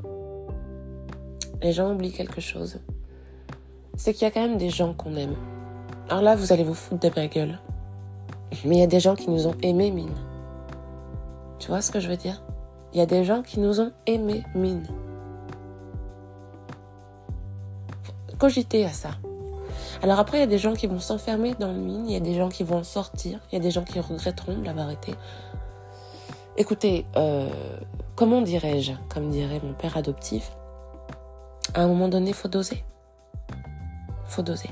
les gens oublient quelque chose. C'est qu'il y a quand même des gens qu'on aime. Alors là, vous allez vous foutre de ma gueule. Mais il y a des gens qui nous ont aimés, mine. Tu vois ce que je veux dire? Il y a des gens qui nous ont aimés, mine. Cogitez à ça. Alors après, il y a des gens qui vont s'enfermer dans le mine, il y a des gens qui vont sortir, il y a des gens qui regretteront de l'avoir été. Écoutez, euh, comment dirais-je, comme dirait mon père adoptif, à un moment donné, faut doser. Faut doser.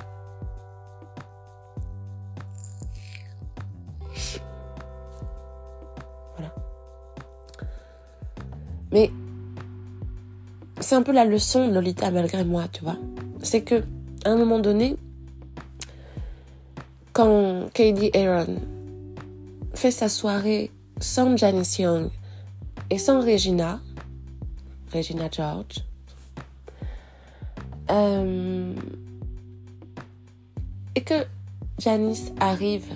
Mais c'est un peu la leçon de Lolita malgré moi, tu vois. C'est que à un moment donné, quand Katie Aaron fait sa soirée sans Janice Young et sans Regina, Regina George, euh, et que Janice arrive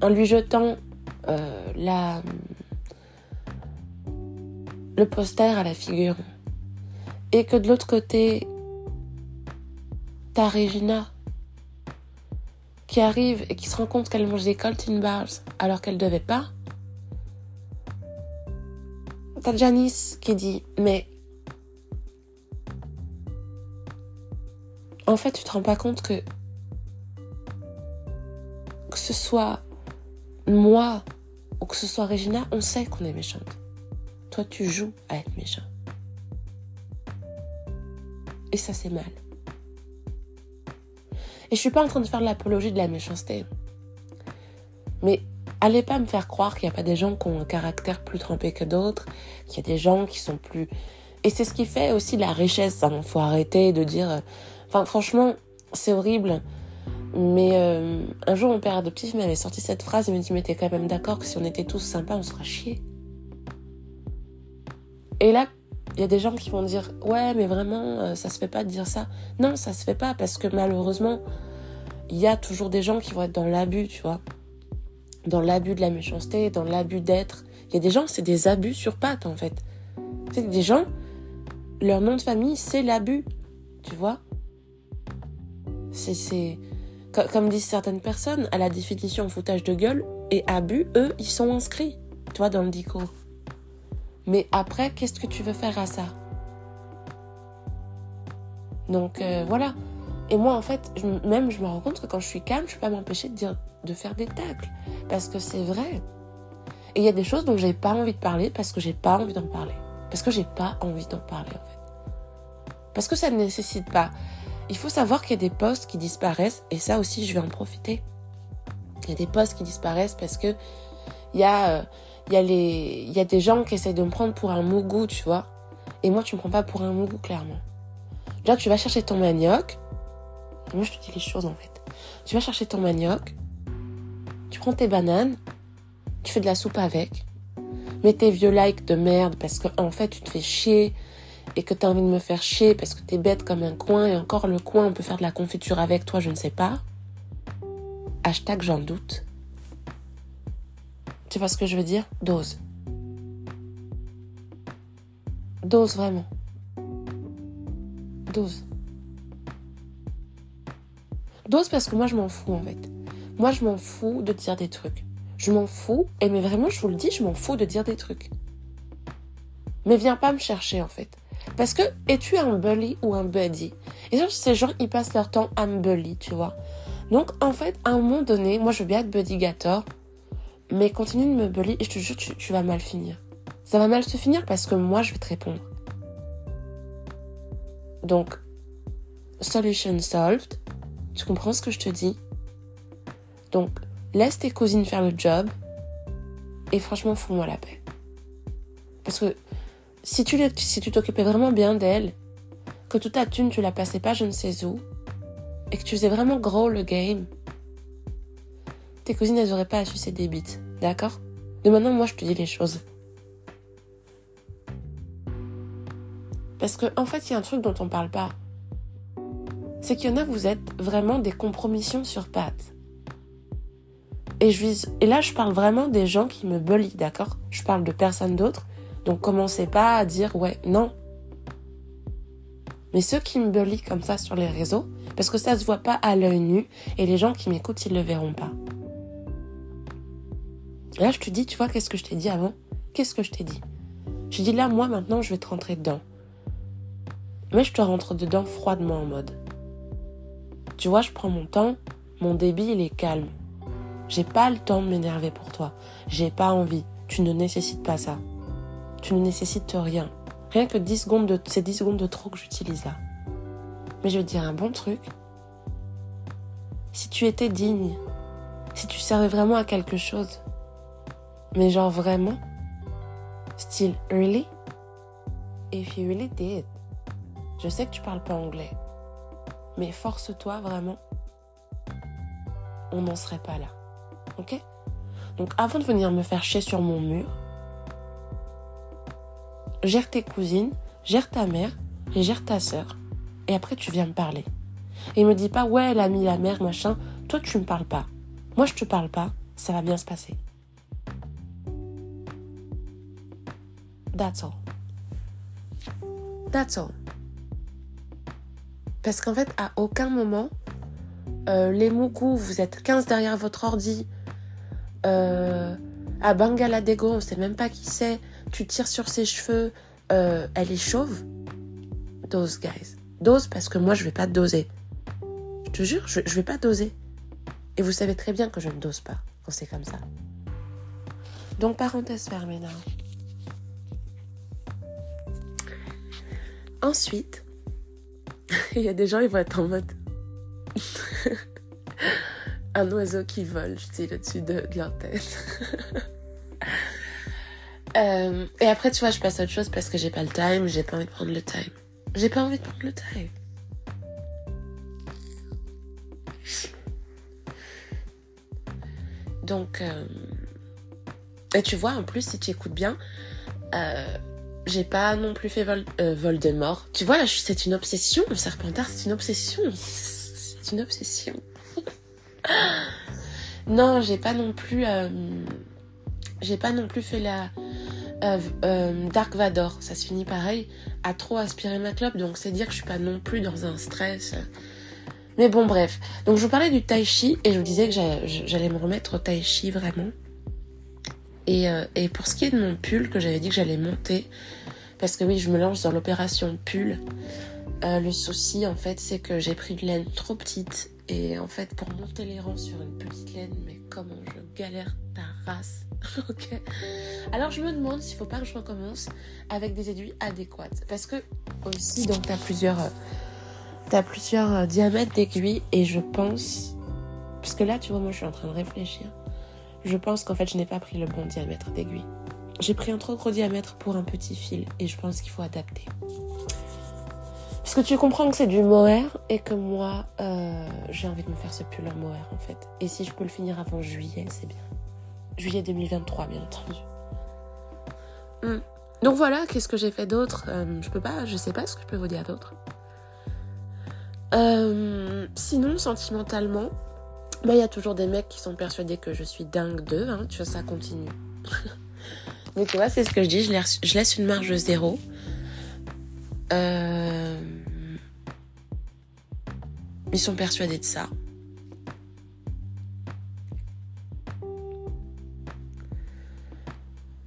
en lui jetant euh, le poster à la figure. Et que de l'autre côté, t'as Regina qui arrive et qui se rend compte qu'elle mange des Colton Bars alors qu'elle devait pas. T'as Janice qui dit Mais en fait, tu te rends pas compte que que ce soit moi ou que ce soit Regina, on sait qu'on est méchante toi tu joues à être méchant. Et ça c'est mal. Et je suis pas en train de faire l'apologie de la méchanceté. Mais allez pas me faire croire qu'il n'y a pas des gens qui ont un caractère plus trempé que d'autres, qu'il y a des gens qui sont plus... Et c'est ce qui fait aussi la richesse. Hein. faut arrêter de dire... Enfin franchement, c'est horrible. Mais euh, un jour, mon père adoptif m'avait sorti cette phrase. Il m'a dit, mais t'es quand même d'accord que si on était tous sympas, on sera chier? Et là, y a des gens qui vont dire ouais mais vraiment euh, ça se fait pas de dire ça. Non, ça se fait pas parce que malheureusement il y a toujours des gens qui vont être dans l'abus, tu vois. Dans l'abus de la méchanceté, dans l'abus d'être. Il y a des gens, c'est des abus sur pattes en fait. C'est des gens, leur nom de famille, c'est l'abus, tu vois. C'est, comme disent certaines personnes, à la définition foutage de gueule et abus, eux, ils sont inscrits, tu vois, dans le discours. Mais après, qu'est-ce que tu veux faire à ça? Donc euh, voilà. Et moi, en fait, même je me rends compte que quand je suis calme, je peux pas m'empêcher de dire, de faire des tacles, parce que c'est vrai. Et il y a des choses dont j'ai pas envie de parler parce que j'ai pas envie d'en parler, parce que j'ai pas envie d'en parler en fait, parce que ça ne nécessite pas. Il faut savoir qu'il y a des postes qui disparaissent, et ça aussi, je vais en profiter. Il y a des postes qui disparaissent parce que il y a, euh, il y a les, y a des gens qui essayent de me prendre pour un mougou, tu vois. Et moi, tu me prends pas pour un mougou, clairement. Là, tu vas chercher ton manioc. Moi, je te dis les choses, en fait. Tu vas chercher ton manioc. Tu prends tes bananes. Tu fais de la soupe avec. Mets tes vieux likes de merde parce que, en fait, tu te fais chier et que tu as envie de me faire chier parce que tu es bête comme un coin et encore le coin, on peut faire de la confiture avec toi, je ne sais pas. Hashtag j'en doute. Tu vois ce que je veux dire? Dose. Dose vraiment. Dose. Dose parce que moi je m'en fous en fait. Moi je m'en fous de dire des trucs. Je m'en fous, et mais vraiment je vous le dis, je m'en fous de dire des trucs. Mais viens pas me chercher en fait. Parce que es-tu un bully ou un buddy? Et genre, ces gens, ils passent leur temps à me bully, tu vois. Donc, en fait, à un moment donné, moi, je veux bien être buddy gator, mais continue de me bully et je te jure, tu, vas mal finir. Ça va mal se finir parce que moi, je vais te répondre. Donc, solution solved. Tu comprends ce que je te dis? Donc, laisse tes cousines faire le job. Et franchement, fous-moi la paix. Parce que si tu si tu t'occupais vraiment bien d'elle, que toute ta thune tu la passais pas je ne sais où, et que tu faisais vraiment gros le game, tes cousines elles auraient pas à sucer des d'accord? De maintenant moi je te dis les choses. Parce que en fait il y a un truc dont on parle pas. C'est qu'il y en a vous êtes vraiment des compromissions sur pattes. Et, je et là, je parle vraiment des gens qui me bully, d'accord? Je parle de personne d'autre donc commencez pas à dire ouais, non. Mais ceux qui me bully comme ça sur les réseaux, parce que ça se voit pas à l'œil nu, et les gens qui m'écoutent, ils le verront pas. Là, je te dis, tu vois, qu'est-ce que je t'ai dit avant? Qu'est-ce que je t'ai dit? Je dis là, moi, maintenant, je vais te rentrer dedans. Mais je te rentre dedans froidement en mode. Tu vois, je prends mon temps, mon débit, il est calme. J'ai pas le temps de m'énerver pour toi. J'ai pas envie. Tu ne nécessites pas ça. Tu ne nécessites rien. Rien que 10 secondes de, ces 10 secondes de trop que j'utilise là. Mais je vais dire un bon truc. Si tu étais digne, si tu servais vraiment à quelque chose, mais genre vraiment, style, really? If you really did. Je sais que tu parles pas anglais, mais force-toi vraiment. On n'en serait pas là. Ok? Donc avant de venir me faire chier sur mon mur, gère tes cousines, gère ta mère et gère ta sœur. Et après, tu viens me parler. Et me dis pas, ouais, mis la mère, machin. Toi, tu me parles pas. Moi, je te parle pas. Ça va bien se passer. That's all. That's all. Parce qu'en fait, à aucun moment, euh, les Mougou, vous êtes 15 derrière votre ordi. Euh, à Bangaladego, on sait même pas qui c'est tu tires sur ses cheveux, euh, elle est chauve, dose, guys. Dose parce que moi, je vais pas doser. Je te jure, je, je vais pas doser. Et vous savez très bien que je ne dose pas quand c'est comme ça. Donc, parenthèse fermée là. Ensuite, il y a des gens, ils vont être en mode. un oiseau qui vole, je dis, au-dessus de, leur tête. Euh, et après, tu vois, je passe à autre chose parce que j'ai pas le time, j'ai pas envie de prendre le time. J'ai pas envie de prendre le time. Donc, euh, et tu vois, en plus, si tu écoutes bien, euh, j'ai pas non plus fait vol, Voldemort. Tu vois, là, c'est une obsession. Le Serpentard, c'est une obsession. C'est une obsession. non, j'ai pas non plus. j'ai pas non plus fait la, euh, euh, Dark Vador, ça se finit pareil, à trop aspirer ma clope, donc c'est dire que je suis pas non plus dans un stress. Mais bon, bref. Donc je vous parlais du tai chi et je vous disais que j'allais me remettre au tai chi vraiment. Et, euh, et pour ce qui est de mon pull que j'avais dit que j'allais monter, parce que oui, je me lance dans l'opération pull. Euh, le souci, en fait, c'est que j'ai pris une laine trop petite. Et en fait, pour monter les rangs sur une petite laine, mais comment je galère ta race. Alors, je me demande s'il faut pas que je recommence avec des aiguilles adéquates. Parce que, aussi, donc, tu as plusieurs, as plusieurs euh, diamètres d'aiguilles. Et je pense. Parce que là, tu vois, moi, je suis en train de réfléchir. Je pense qu'en fait, je n'ai pas pris le bon diamètre d'aiguille. J'ai pris un trop gros diamètre pour un petit fil. Et je pense qu'il faut adapter. Parce que tu comprends que c'est du mohair et que moi, euh, j'ai envie de me faire ce pull en mohair en fait. Et si je peux le finir avant juillet, c'est bien. Juillet 2023, bien entendu. Hmm. Donc voilà, qu'est-ce que j'ai fait d'autre? Euh, Je peux pas, je sais pas ce que je peux vous dire d'autre. Euh, sinon, sentimentalement, bah, il y a toujours des mecs qui sont persuadés que je suis dingue d'eux, hein, tu vois, ça continue. Donc tu vois, c'est ce que je dis, je laisse, une marge zéro. Euh, ils sont persuadés de ça.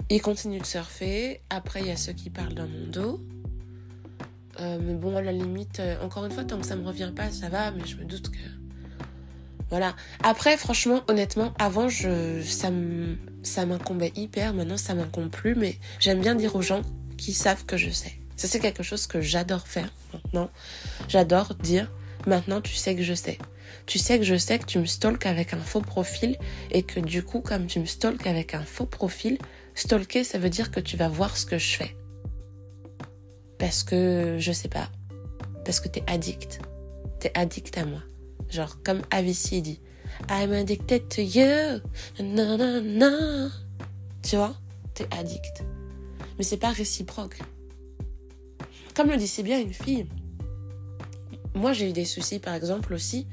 Ils continuent de surfer. Après, il y a ceux qui parlent dans mon dos. Euh, mais bon, à la limite, euh, encore une fois, tant que ça me revient pas, ça va, mais je me doute que. Voilà. Après, franchement, honnêtement, avant, je, ça, m'incombait hyper. Maintenant, ça m'incombe plus, mais j'aime bien dire aux gens qui savent que je sais. Ça, c'est quelque chose que j'adore faire maintenant. J'adore dire, maintenant, tu sais que je sais. Tu sais que je sais que tu me stalks avec un faux profil et que du coup, comme tu me stalks avec un faux profil, stalker, ça veut dire que tu vas voir ce que je fais. Parce que, je sais pas. Parce que t'es addict. T'es addict à moi. Genre, comme Avicii dit. I'm addicted to you. Non, non, non. Tu vois? T'es addict. Mais c'est pas réciproque. Comme le dit si bien une fille, moi j'ai eu des soucis par exemple aussi.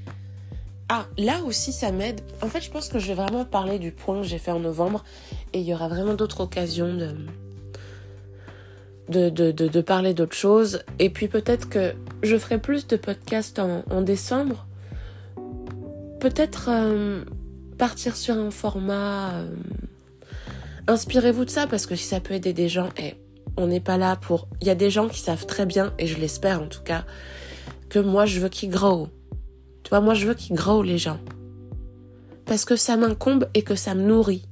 Ah, là aussi ça m'aide. En fait, je pense que je vais vraiment parler du point que j'ai fait en novembre et il y aura vraiment d'autres occasions de, de, de, de, parler d'autres choses. Et puis peut-être que je ferai plus de podcasts en décembre. Peut-être euh, partir sur un format. Euh, inspirez-vous de ça parce que si ça peut aider des gens, et on n'est pas là pour... Il y a des gens qui savent très bien, et je l'espère en tout cas, que moi je veux qu'ils grow. Tu vois, moi je veux qu'ils grow les gens. Parce que ça m'incombe et que ça me nourrit.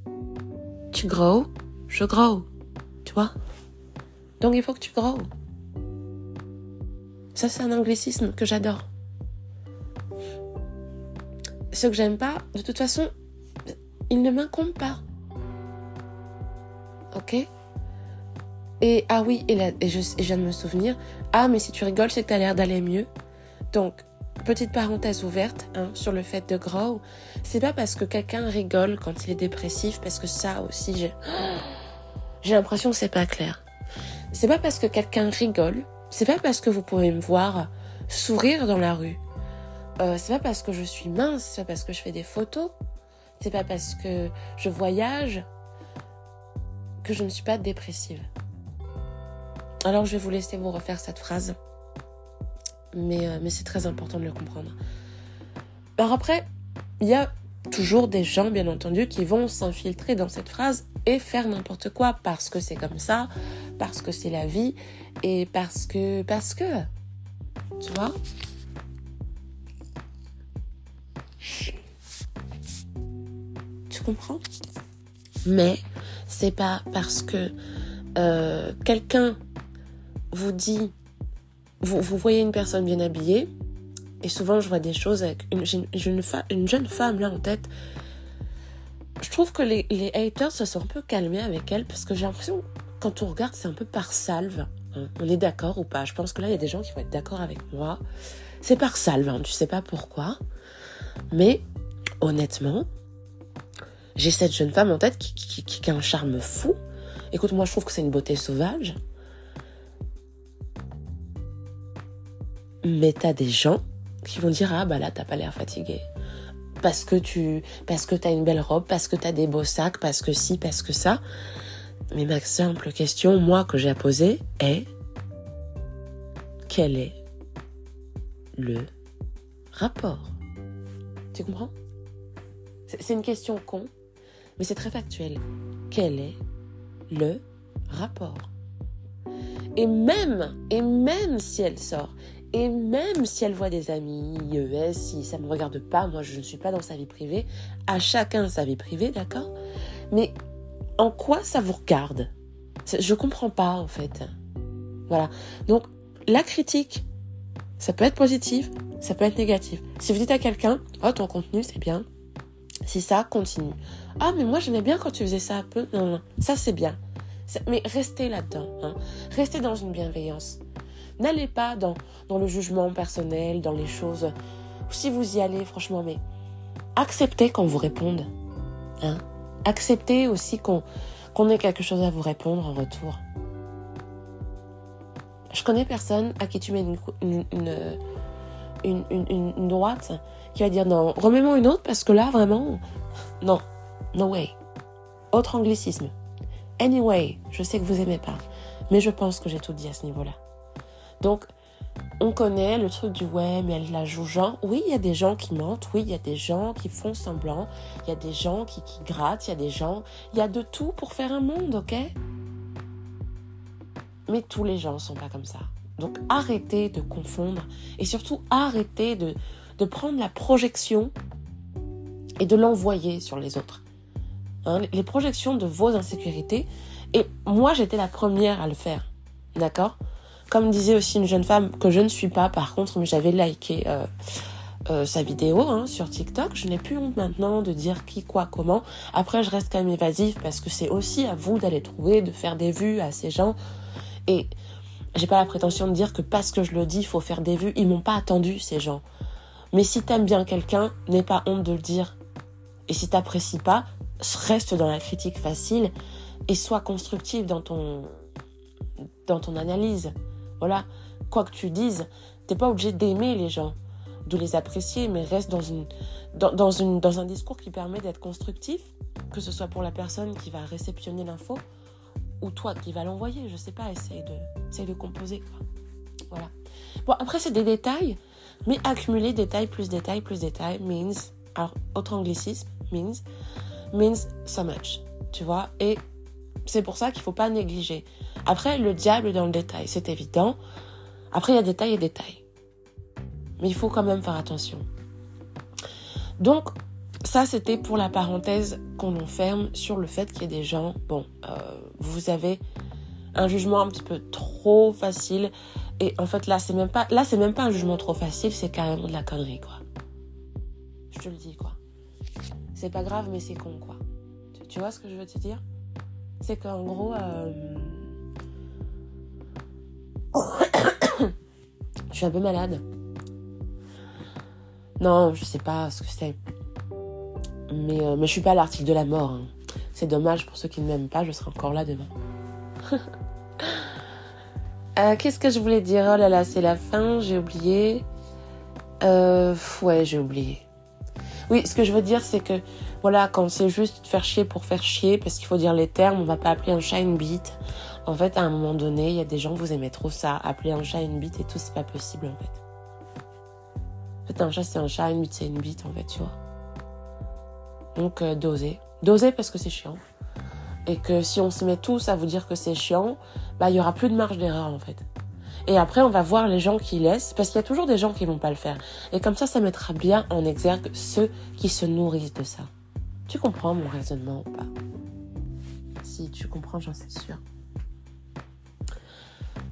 Tu grow, je grow. Tu vois? Donc il faut que tu grow. Ça c'est un anglicisme que j'adore. Ce que j'aime pas, de toute façon, il ne m'incombe pas. Ok? Et ah oui, et, et, je, viens de me souvenir, ah mais si tu rigoles, c'est que t'as l'air d'aller mieux. Donc, petite parenthèse ouverte hein, sur le fait de grow, c'est pas parce que quelqu'un rigole quand il est dépressif, parce que ça aussi, j'ai, j'ai l'impression que c'est pas clair. C'est pas parce que quelqu'un rigole, c'est pas parce que vous pouvez me voir sourire dans la rue. Euh, c'est pas parce que je suis mince, c'est pas parce que je fais des photos, c'est pas parce que je voyage que je ne suis pas dépressive. Alors je vais vous laisser vous refaire cette phrase. Mais, euh, mais c'est très important de le comprendre. Alors après, il y a toujours des gens, bien entendu, qui vont s'infiltrer dans cette phrase et faire n'importe quoi parce que c'est comme ça, parce que c'est la vie et parce que... Parce que... Tu vois? Mais c'est pas parce que euh, quelqu'un vous dit, vous, voyez une personne bien habillée, et souvent je vois des choses avec une, une, une jeune femme là en tête. Je trouve que les, les, haters se sont un peu calmés avec elle parce que j'ai l'impression, quand on regarde, c'est un peu par salve. Hein. On est d'accord ou pas? Je pense que là, il y a des gens qui vont être d'accord avec moi. C'est par salve, hein. tu sais pas pourquoi. Mais honnêtement, j'ai cette jeune femme en tête qui, a un charme fou. Écoute, moi je trouve que c'est une beauté sauvage. Mais t'as des gens qui vont dire ah bah là t'as pas l'air fatigué parce que tu parce que t'as une belle robe, parce que t'as des beaux sacs, parce que si, parce que ça. Mais ma simple question, moi que j'ai à poser, est quel est le rapport? Tu comprends? C'est une question con, mais c'est très factuel. Quel est le rapport? Et même, et même si elle sort, Et même si elle voit des amis, IES, si ça ne me regarde pas, moi je ne suis pas dans sa vie privée, à chacun sa vie privée, d'accord? Mais en quoi ça vous regarde? Je comprends pas en fait. Voilà. Donc la critique, ça peut être positif, ça peut être négatif. Si vous dites à quelqu'un, oh ton contenu c'est bien, si ça continue. Ah mais moi j'aimais bien quand tu faisais ça un peu. Non non, ça c'est bien. Mais restez là-dedans. Hein. Restez dans une bienveillance. N'allez pas dans, dans le jugement personnel, dans les choses. Si vous y allez, franchement, mais acceptez qu'on vous réponde. Hein. Acceptez aussi qu'on qu'on ait quelque chose à vous répondre en retour. Je connais personne à qui tu mets une, une droite qui va dire non, remets-moi une autre parce que là, vraiment, non, no way. Autre anglicisme. Anyway, je sais que vous aimez pas, mais je pense que j'ai tout dit à ce niveau-là. Donc, on connaît le truc du ouais, mais elle la joue genre. Oui, il y a des gens qui mentent, oui, il y a des gens qui font semblant, il y a des gens qui, qui grattent, il y a des gens. Il y a de tout pour faire un monde, ok? Mais tous les gens sont pas comme ça. Donc arrêtez de confondre et surtout arrêtez de, prendre la projection et de l'envoyer sur les autres. Hein, les projections de vos insécurités. Et moi, j'étais la première à le faire. D'accord? Comme disait aussi une jeune femme que je ne suis pas, par contre, mais j'avais liké euh, euh, sa vidéo hein, sur TikTok. Je n'ai plus honte maintenant de dire qui, quoi, comment. Après, je reste quand même évasif parce que c'est aussi à vous d'aller trouver, de faire des vues à ces gens. Et j'ai pas la prétention de dire que parce que je le dis, il faut faire des vues. Ils m'ont pas attendu, ces gens. Mais si t'aimes bien quelqu'un, n'aie pas honte de le dire. Et si t'apprécies pas, reste dans la critique facile et sois constructif dans ton, dans ton analyse. Voilà, quoi que tu dises, t'es pas obligé d'aimer les gens, de les apprécier, mais reste dans, une, dans, une, dans un discours qui permet d'être constructif, que ce soit pour la personne qui va réceptionner l'info ou toi qui va l'envoyer. Je sais pas, essaye de, essaye de composer. Voilà. Bon, après, c'est des détails, mais accumuler détails plus détails plus détails means, alors, autre anglicisme, means means so much, tu vois. Et c'est pour ça qu'il faut pas négliger. Après, le diable dans le détail, c'est évident. Après, il y a détail et détail. Mais il faut quand même faire attention. Donc, ça, c'était pour la parenthèse qu'on enferme sur le fait qu'il y ait des gens, bon, euh, vous avez un jugement un petit peu trop facile. Et en fait, là, c'est même pas, là, c'est même pas un jugement trop facile, c'est carrément de la connerie, quoi. Je te le dis, quoi c'est pas grave, mais c'est con, quoi. Tu, vois ce que je veux te dire? C'est qu'en gros, euh, je suis un peu malade. Non, je sais pas ce que c'est. Mais, euh, mais je suis pas l'article de la mort. Hein. C'est dommage pour ceux qui ne m'aiment pas, je serai encore là demain. Euh, qu'est-ce que je voulais dire? Oh là là, c'est la fin, j'ai oublié. ouais, j'ai oublié. Oui, ce que je veux dire, c'est que voilà, quand c'est juste faire chier pour faire chier, parce qu'il faut dire les termes, on va pas appeler un chat une bite. En fait, à un moment donné, il y a des gens, vous aimez trop ça, appeler un chat une bite et tout, c'est pas possible en fait. En fait, un chat c'est un chat, une bite c'est une bite en fait, tu vois. Donc, euh, doser. Doser parce que c'est chiant. Et que si on se met tous à vous dire que c'est chiant, bah, il y aura plus de marge d'erreur en fait. Et après, on va voir les gens qui laissent, parce qu'il y a toujours des gens qui vont pas le faire. Et comme ça, ça mettra bien en exergue ceux qui se nourrissent de ça. Tu comprends mon raisonnement ou pas? Si tu comprends, j'en suis sûre.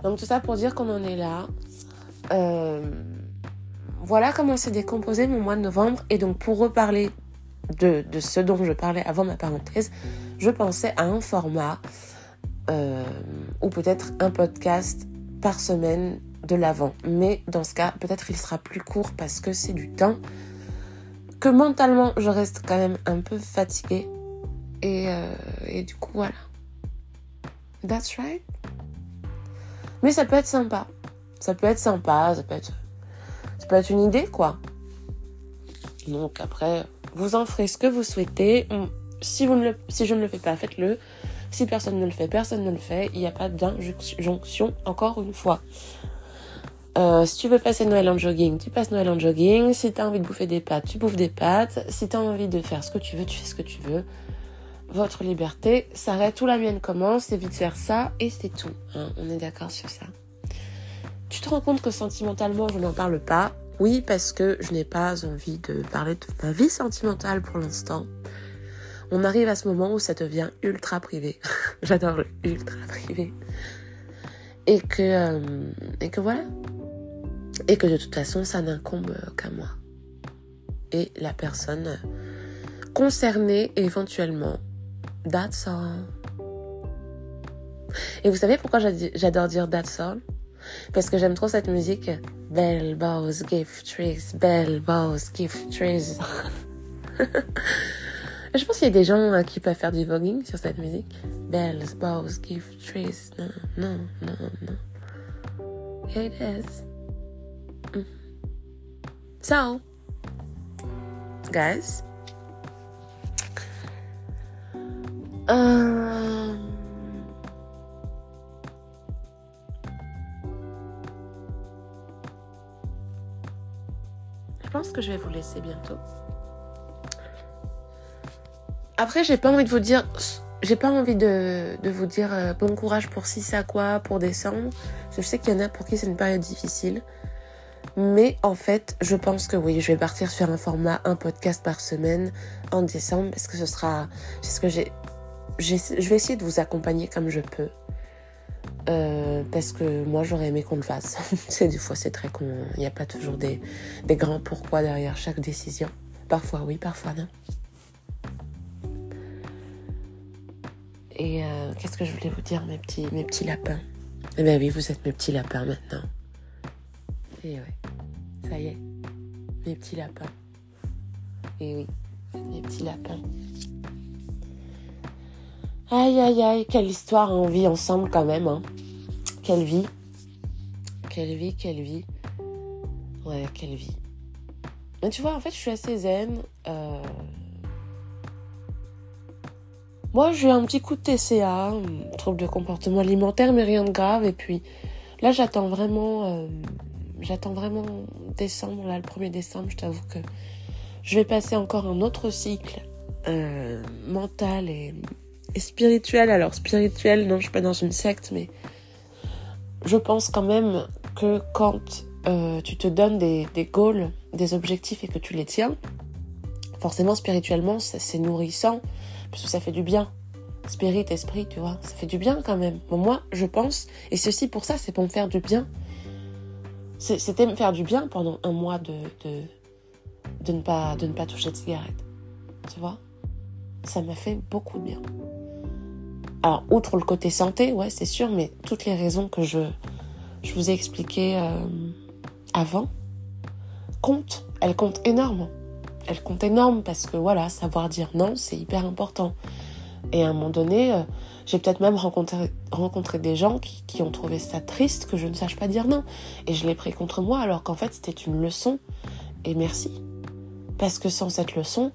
Donc tout ça pour dire qu'on en est là. Euh, voilà comment s'est décomposé mon mois de novembre. Et donc pour reparler de, ce dont je parlais avant ma parenthèse, je pensais à un format euh, ou peut-être un podcast par semaine de l'avant. Mais dans ce cas, peut-être il sera plus court parce que c'est du temps. Que mentalement, je reste quand même un peu fatiguée. Et, euh, et du coup, voilà. That's right. Mais ça peut être sympa. Ça peut être sympa, ça peut être, ça peut être une idée, quoi. Donc après, vous en ferez ce que vous souhaitez. Si, vous ne le, si je ne le fais pas, faites-le. Si personne ne le fait, personne ne le fait. Il n'y a pas d'injonction, encore une fois. Euh, si tu veux passer Noël en jogging, tu passes Noël en jogging. Si tu as envie de bouffer des pâtes, tu bouffes des pâtes. Si tu as envie de faire ce que tu veux, tu fais ce que tu veux. Votre liberté s'arrête où la mienne commence. C'est vite faire ça et c'est tout. Hein. on est d'accord sur ça. tu te rends compte que sentimentalement, je n'en parle pas. Oui, parce que je n'ai pas envie de parler de ma vie sentimentale pour l'instant. On arrive à ce moment où ça devient ultra privé. J'adore le ultra privé. Et que, euh, et que voilà. Et que de toute façon, ça n'incombe qu'à moi. Et la personne concernée éventuellement. That's all. Et vous savez pourquoi j'adore dire That's all? Parce que j'aime trop cette musique. Bell Bows Gift Trees, Bell Bows Gift Trees. Je pense qu'il y a des gens euh, qui peuvent faire du voguing sur cette musique. Bells, bows, gift trees. Non, non, non, non. Here it is. Mm. So, guys. Um, pense que je vais vous laisser bientôt. Après, j'ai pas envie de vous dire, j'ai pas envie de, vous dire euh, bon courage pour si ça quoi, pour décembre. Je sais qu'il y en a pour qui c'est une période difficile. Mais en fait, je pense que oui, je vais partir sur un format, un podcast par semaine en décembre parce que ce sera, que j'ai, je vais essayer de vous accompagner comme je peux. Euh, parce que moi j'aurais aimé qu'on le fasse. c'est des fois c'est très con. Il n'y a pas toujours des, grands pourquoi derrière chaque décision. Parfois oui, parfois non. Et euh, qu'est-ce que je voulais vous dire, mes petits, mes petits lapins? Eh bien oui, vous êtes mes petits lapins maintenant. Et ouais, ça y est, mes petits lapins. Et oui, mes petits lapins. Aïe, aïe, aïe, quelle histoire on vit ensemble quand même. Hein. Quelle vie. Quelle vie, quelle vie. Ouais, quelle vie. Mais tu vois, en fait, je suis assez zen. Euh, moi, j'ai un petit coup de TCA, trouble de comportement alimentaire, mais rien de grave. Et puis là, j'attends vraiment, euh, j'attends vraiment décembre, là, le 1er décembre. Je t'avoue que je vais passer encore un autre cycle euh, mental et, spirituel. Alors spirituel, non, je suis pas dans une secte, mais je pense quand même que quand euh, tu te donnes des, des goals, des objectifs et que tu les tiens, forcément spirituellement, c'est nourrissant parce que ça fait du bien. Spirit, esprit, tu vois, ça fait du bien quand même. moi, je pense, et ceci pour ça, c'est pour me faire du bien. C'était me faire du bien pendant un mois de, de, de, ne, pas, de ne pas toucher de cigarette. Tu vois? Ça m'a fait beaucoup de bien. Alors, outre le côté santé, ouais, c'est sûr, mais toutes les raisons que je, je vous ai expliquées euh, avant comptent. Elles comptent énormément elle compte énorme parce que voilà, savoir dire non, c'est hyper important. Et à un moment donné, euh, j'ai peut-être même rencontré, rencontré des gens qui, qui, ont trouvé ça triste que je ne sache pas dire non. Et je l'ai pris contre moi alors qu'en fait c'était une leçon. Et merci. Parce que sans cette leçon,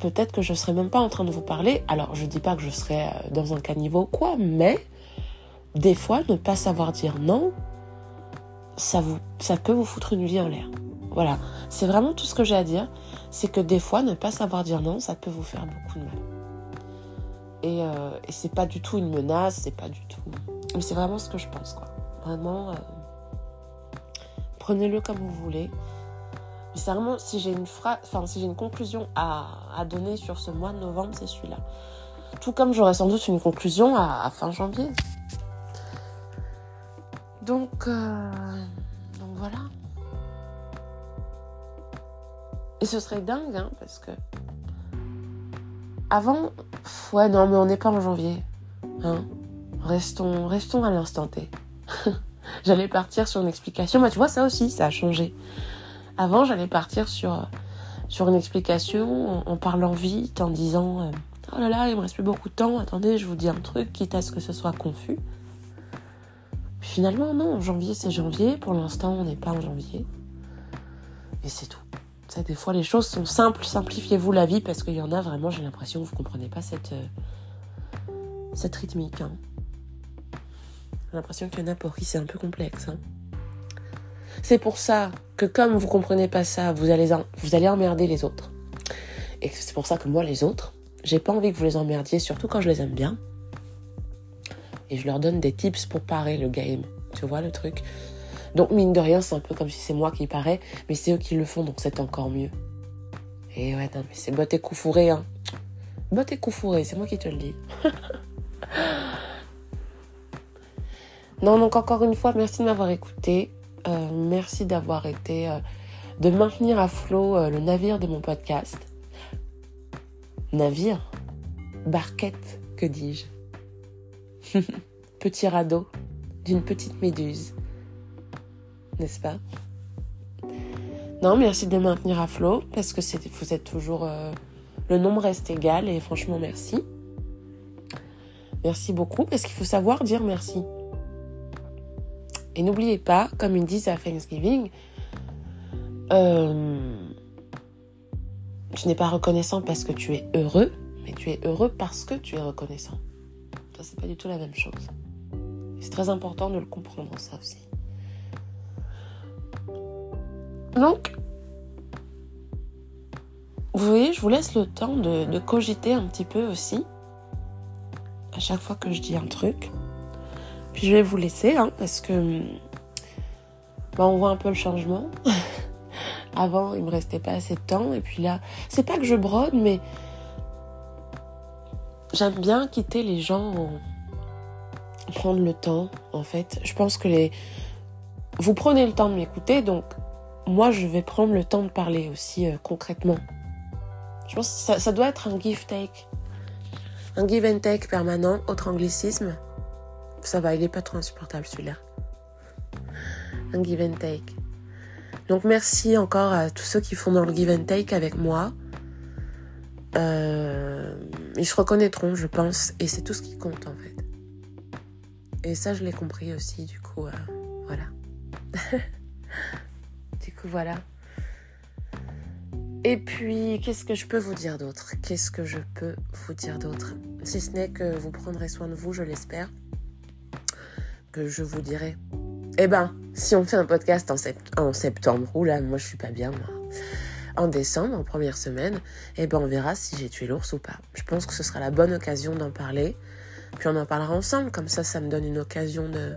peut-être que je ne serais même pas en train de vous parler. Alors je dis pas que je serais euh, dans un caniveau ou quoi, mais des fois, ne pas savoir dire non, ça, vous, ça peut vous foutre une vie en l'air. Voilà, c'est vraiment tout ce que j'ai à dire. C'est que des fois, ne pas savoir dire non, ça peut vous faire beaucoup de mal. Et, euh, et c'est pas du tout une menace, c'est pas du tout. Mais c'est vraiment ce que je pense, quoi. Vraiment, euh, prenez-le comme vous voulez. Mais c'est vraiment, si j'ai une phrase, enfin, si j'ai une conclusion à, à, donner sur ce mois de novembre, c'est celui-là. Tout comme j'aurai sans doute une conclusion à, fin janvier. Donc, euh, donc voilà. Et ce serait dingue, hein, parce que. Avant. Ouais, non, mais on n'est pas en janvier. Hein. Restons, restons à l'instant T. j'allais partir sur une explication. Bah, tu vois, ça aussi, ça a changé. Avant, j'allais partir sur, sur une explication en, parlant vite, en disant euh, Oh là là, il me reste plus beaucoup de temps. Attendez, je vous dis un truc, quitte à ce que ce soit confus. finalement, non, janvier, c'est janvier. Pour l'instant, on n'est pas en janvier. Et c'est tout des fois, les choses sont simples. Simplifiez-vous la vie parce qu'il y en a vraiment, j'ai l'impression que vous ne comprenez pas cette, euh, rythmique. Hein. J'ai l'impression qu'il y en a pour qui c'est un peu complexe. Hein. C'est pour ça que comme vous comprenez pas ça, vous allez, vous allez emmerder les autres. Et c'est pour ça que moi, les autres, j'ai pas envie que vous les emmerdiez, surtout quand je les aime bien. Et je leur donne des tips pour parer le game. Tu vois le truc? Donc mine de rien, c'est un peu comme si c'est moi qui paraît, mais c'est eux qui le font, donc c'est encore mieux. Et ouais, non, mais c'est botte et coup fourré, hein. Botte et coup fourré, c'est moi qui te le dis. non, donc encore une fois, merci de m'avoir écouté. Euh, merci d'avoir été, euh, de maintenir à flot euh, le navire de mon podcast. Navire Barquette, que dis-je Petit radeau d'une petite méduse. N'est-ce pas? Non, merci de maintenir à flot parce que vous êtes toujours. Le nombre reste égal et franchement, merci. Merci beaucoup parce qu'il faut savoir dire merci. Et n'oubliez pas, comme ils disent à Thanksgiving, euh, tu n'es pas reconnaissant parce que tu es heureux, mais tu es heureux parce que tu es reconnaissant. Ça, c'est pas du tout la même chose. C'est très important de le comprendre, ça aussi. Donc, vous voyez, je vous laisse le temps de, cogiter un petit peu aussi. À chaque fois que je dis un truc. Puis je vais vous laisser, hein, parce que bah, on voit un peu le changement. Avant, il me restait pas assez de temps. Et puis là, c'est pas que je brode, mais j'aime bien quitter les gens, prendre le temps, en fait. Je pense que les. Vous prenez le temps de m'écouter, donc moi, je vais prendre le temps de parler aussi euh, concrètement. Je pense que ça, ça, doit être un give take. Un give and take permanent, autre anglicisme. Ça va, il est pas trop insupportable celui-là. Un give and take. Donc merci encore à tous ceux qui font dans le give and take avec moi. Euh, ils se reconnaîtront, je pense, et c'est tout ce qui compte en fait. Et ça, je l'ai compris aussi, du coup, euh, voilà. du coup, voilà. Et puis, qu'est-ce que je peux vous dire d'autre? Qu'est-ce que je peux vous dire d'autre? Si ce n'est que vous prendrez soin de vous, je l'espère. Que je vous dirai. Eh ben, si on fait un podcast en, en septembre, oula, moi je suis pas bien, moi en décembre, en première semaine, eh ben on verra si j'ai tué l'ours ou pas. Je pense que ce sera la bonne occasion d'en parler. Puis on en parlera ensemble, comme ça ça me donne une occasion de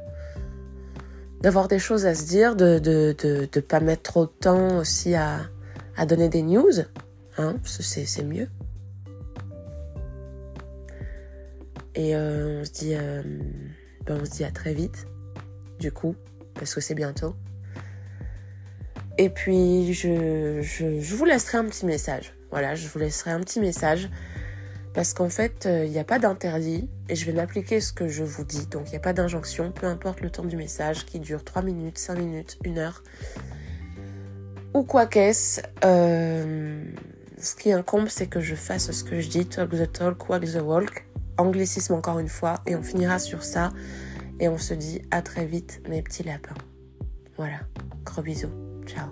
d'avoir des choses à se dire, de de, de, pas mettre trop de temps aussi à, à donner des news. Hein, c'est mieux. Et euh, on se dit euh, ben on se dit à très vite, du coup, parce que c'est bientôt. Et puis, je, vous laisserai un petit message. Voilà, je vous laisserai un petit message. Parce qu'en fait, il euh, n'y a pas d'interdit et je vais m'appliquer ce que je vous dis. Donc, il n'y a pas d'injonction, peu importe le temps du message qui dure 3 minutes, 5 minutes, 1 heure ou quoi qu'est-ce. Euh, ce qui incombe, c'est que je fasse ce que je dis, talk the talk, walk the walk. Anglicisme encore une fois et on finira sur ça. Et on se dit à très vite, mes petits lapins. Voilà, gros bisous. Ciao.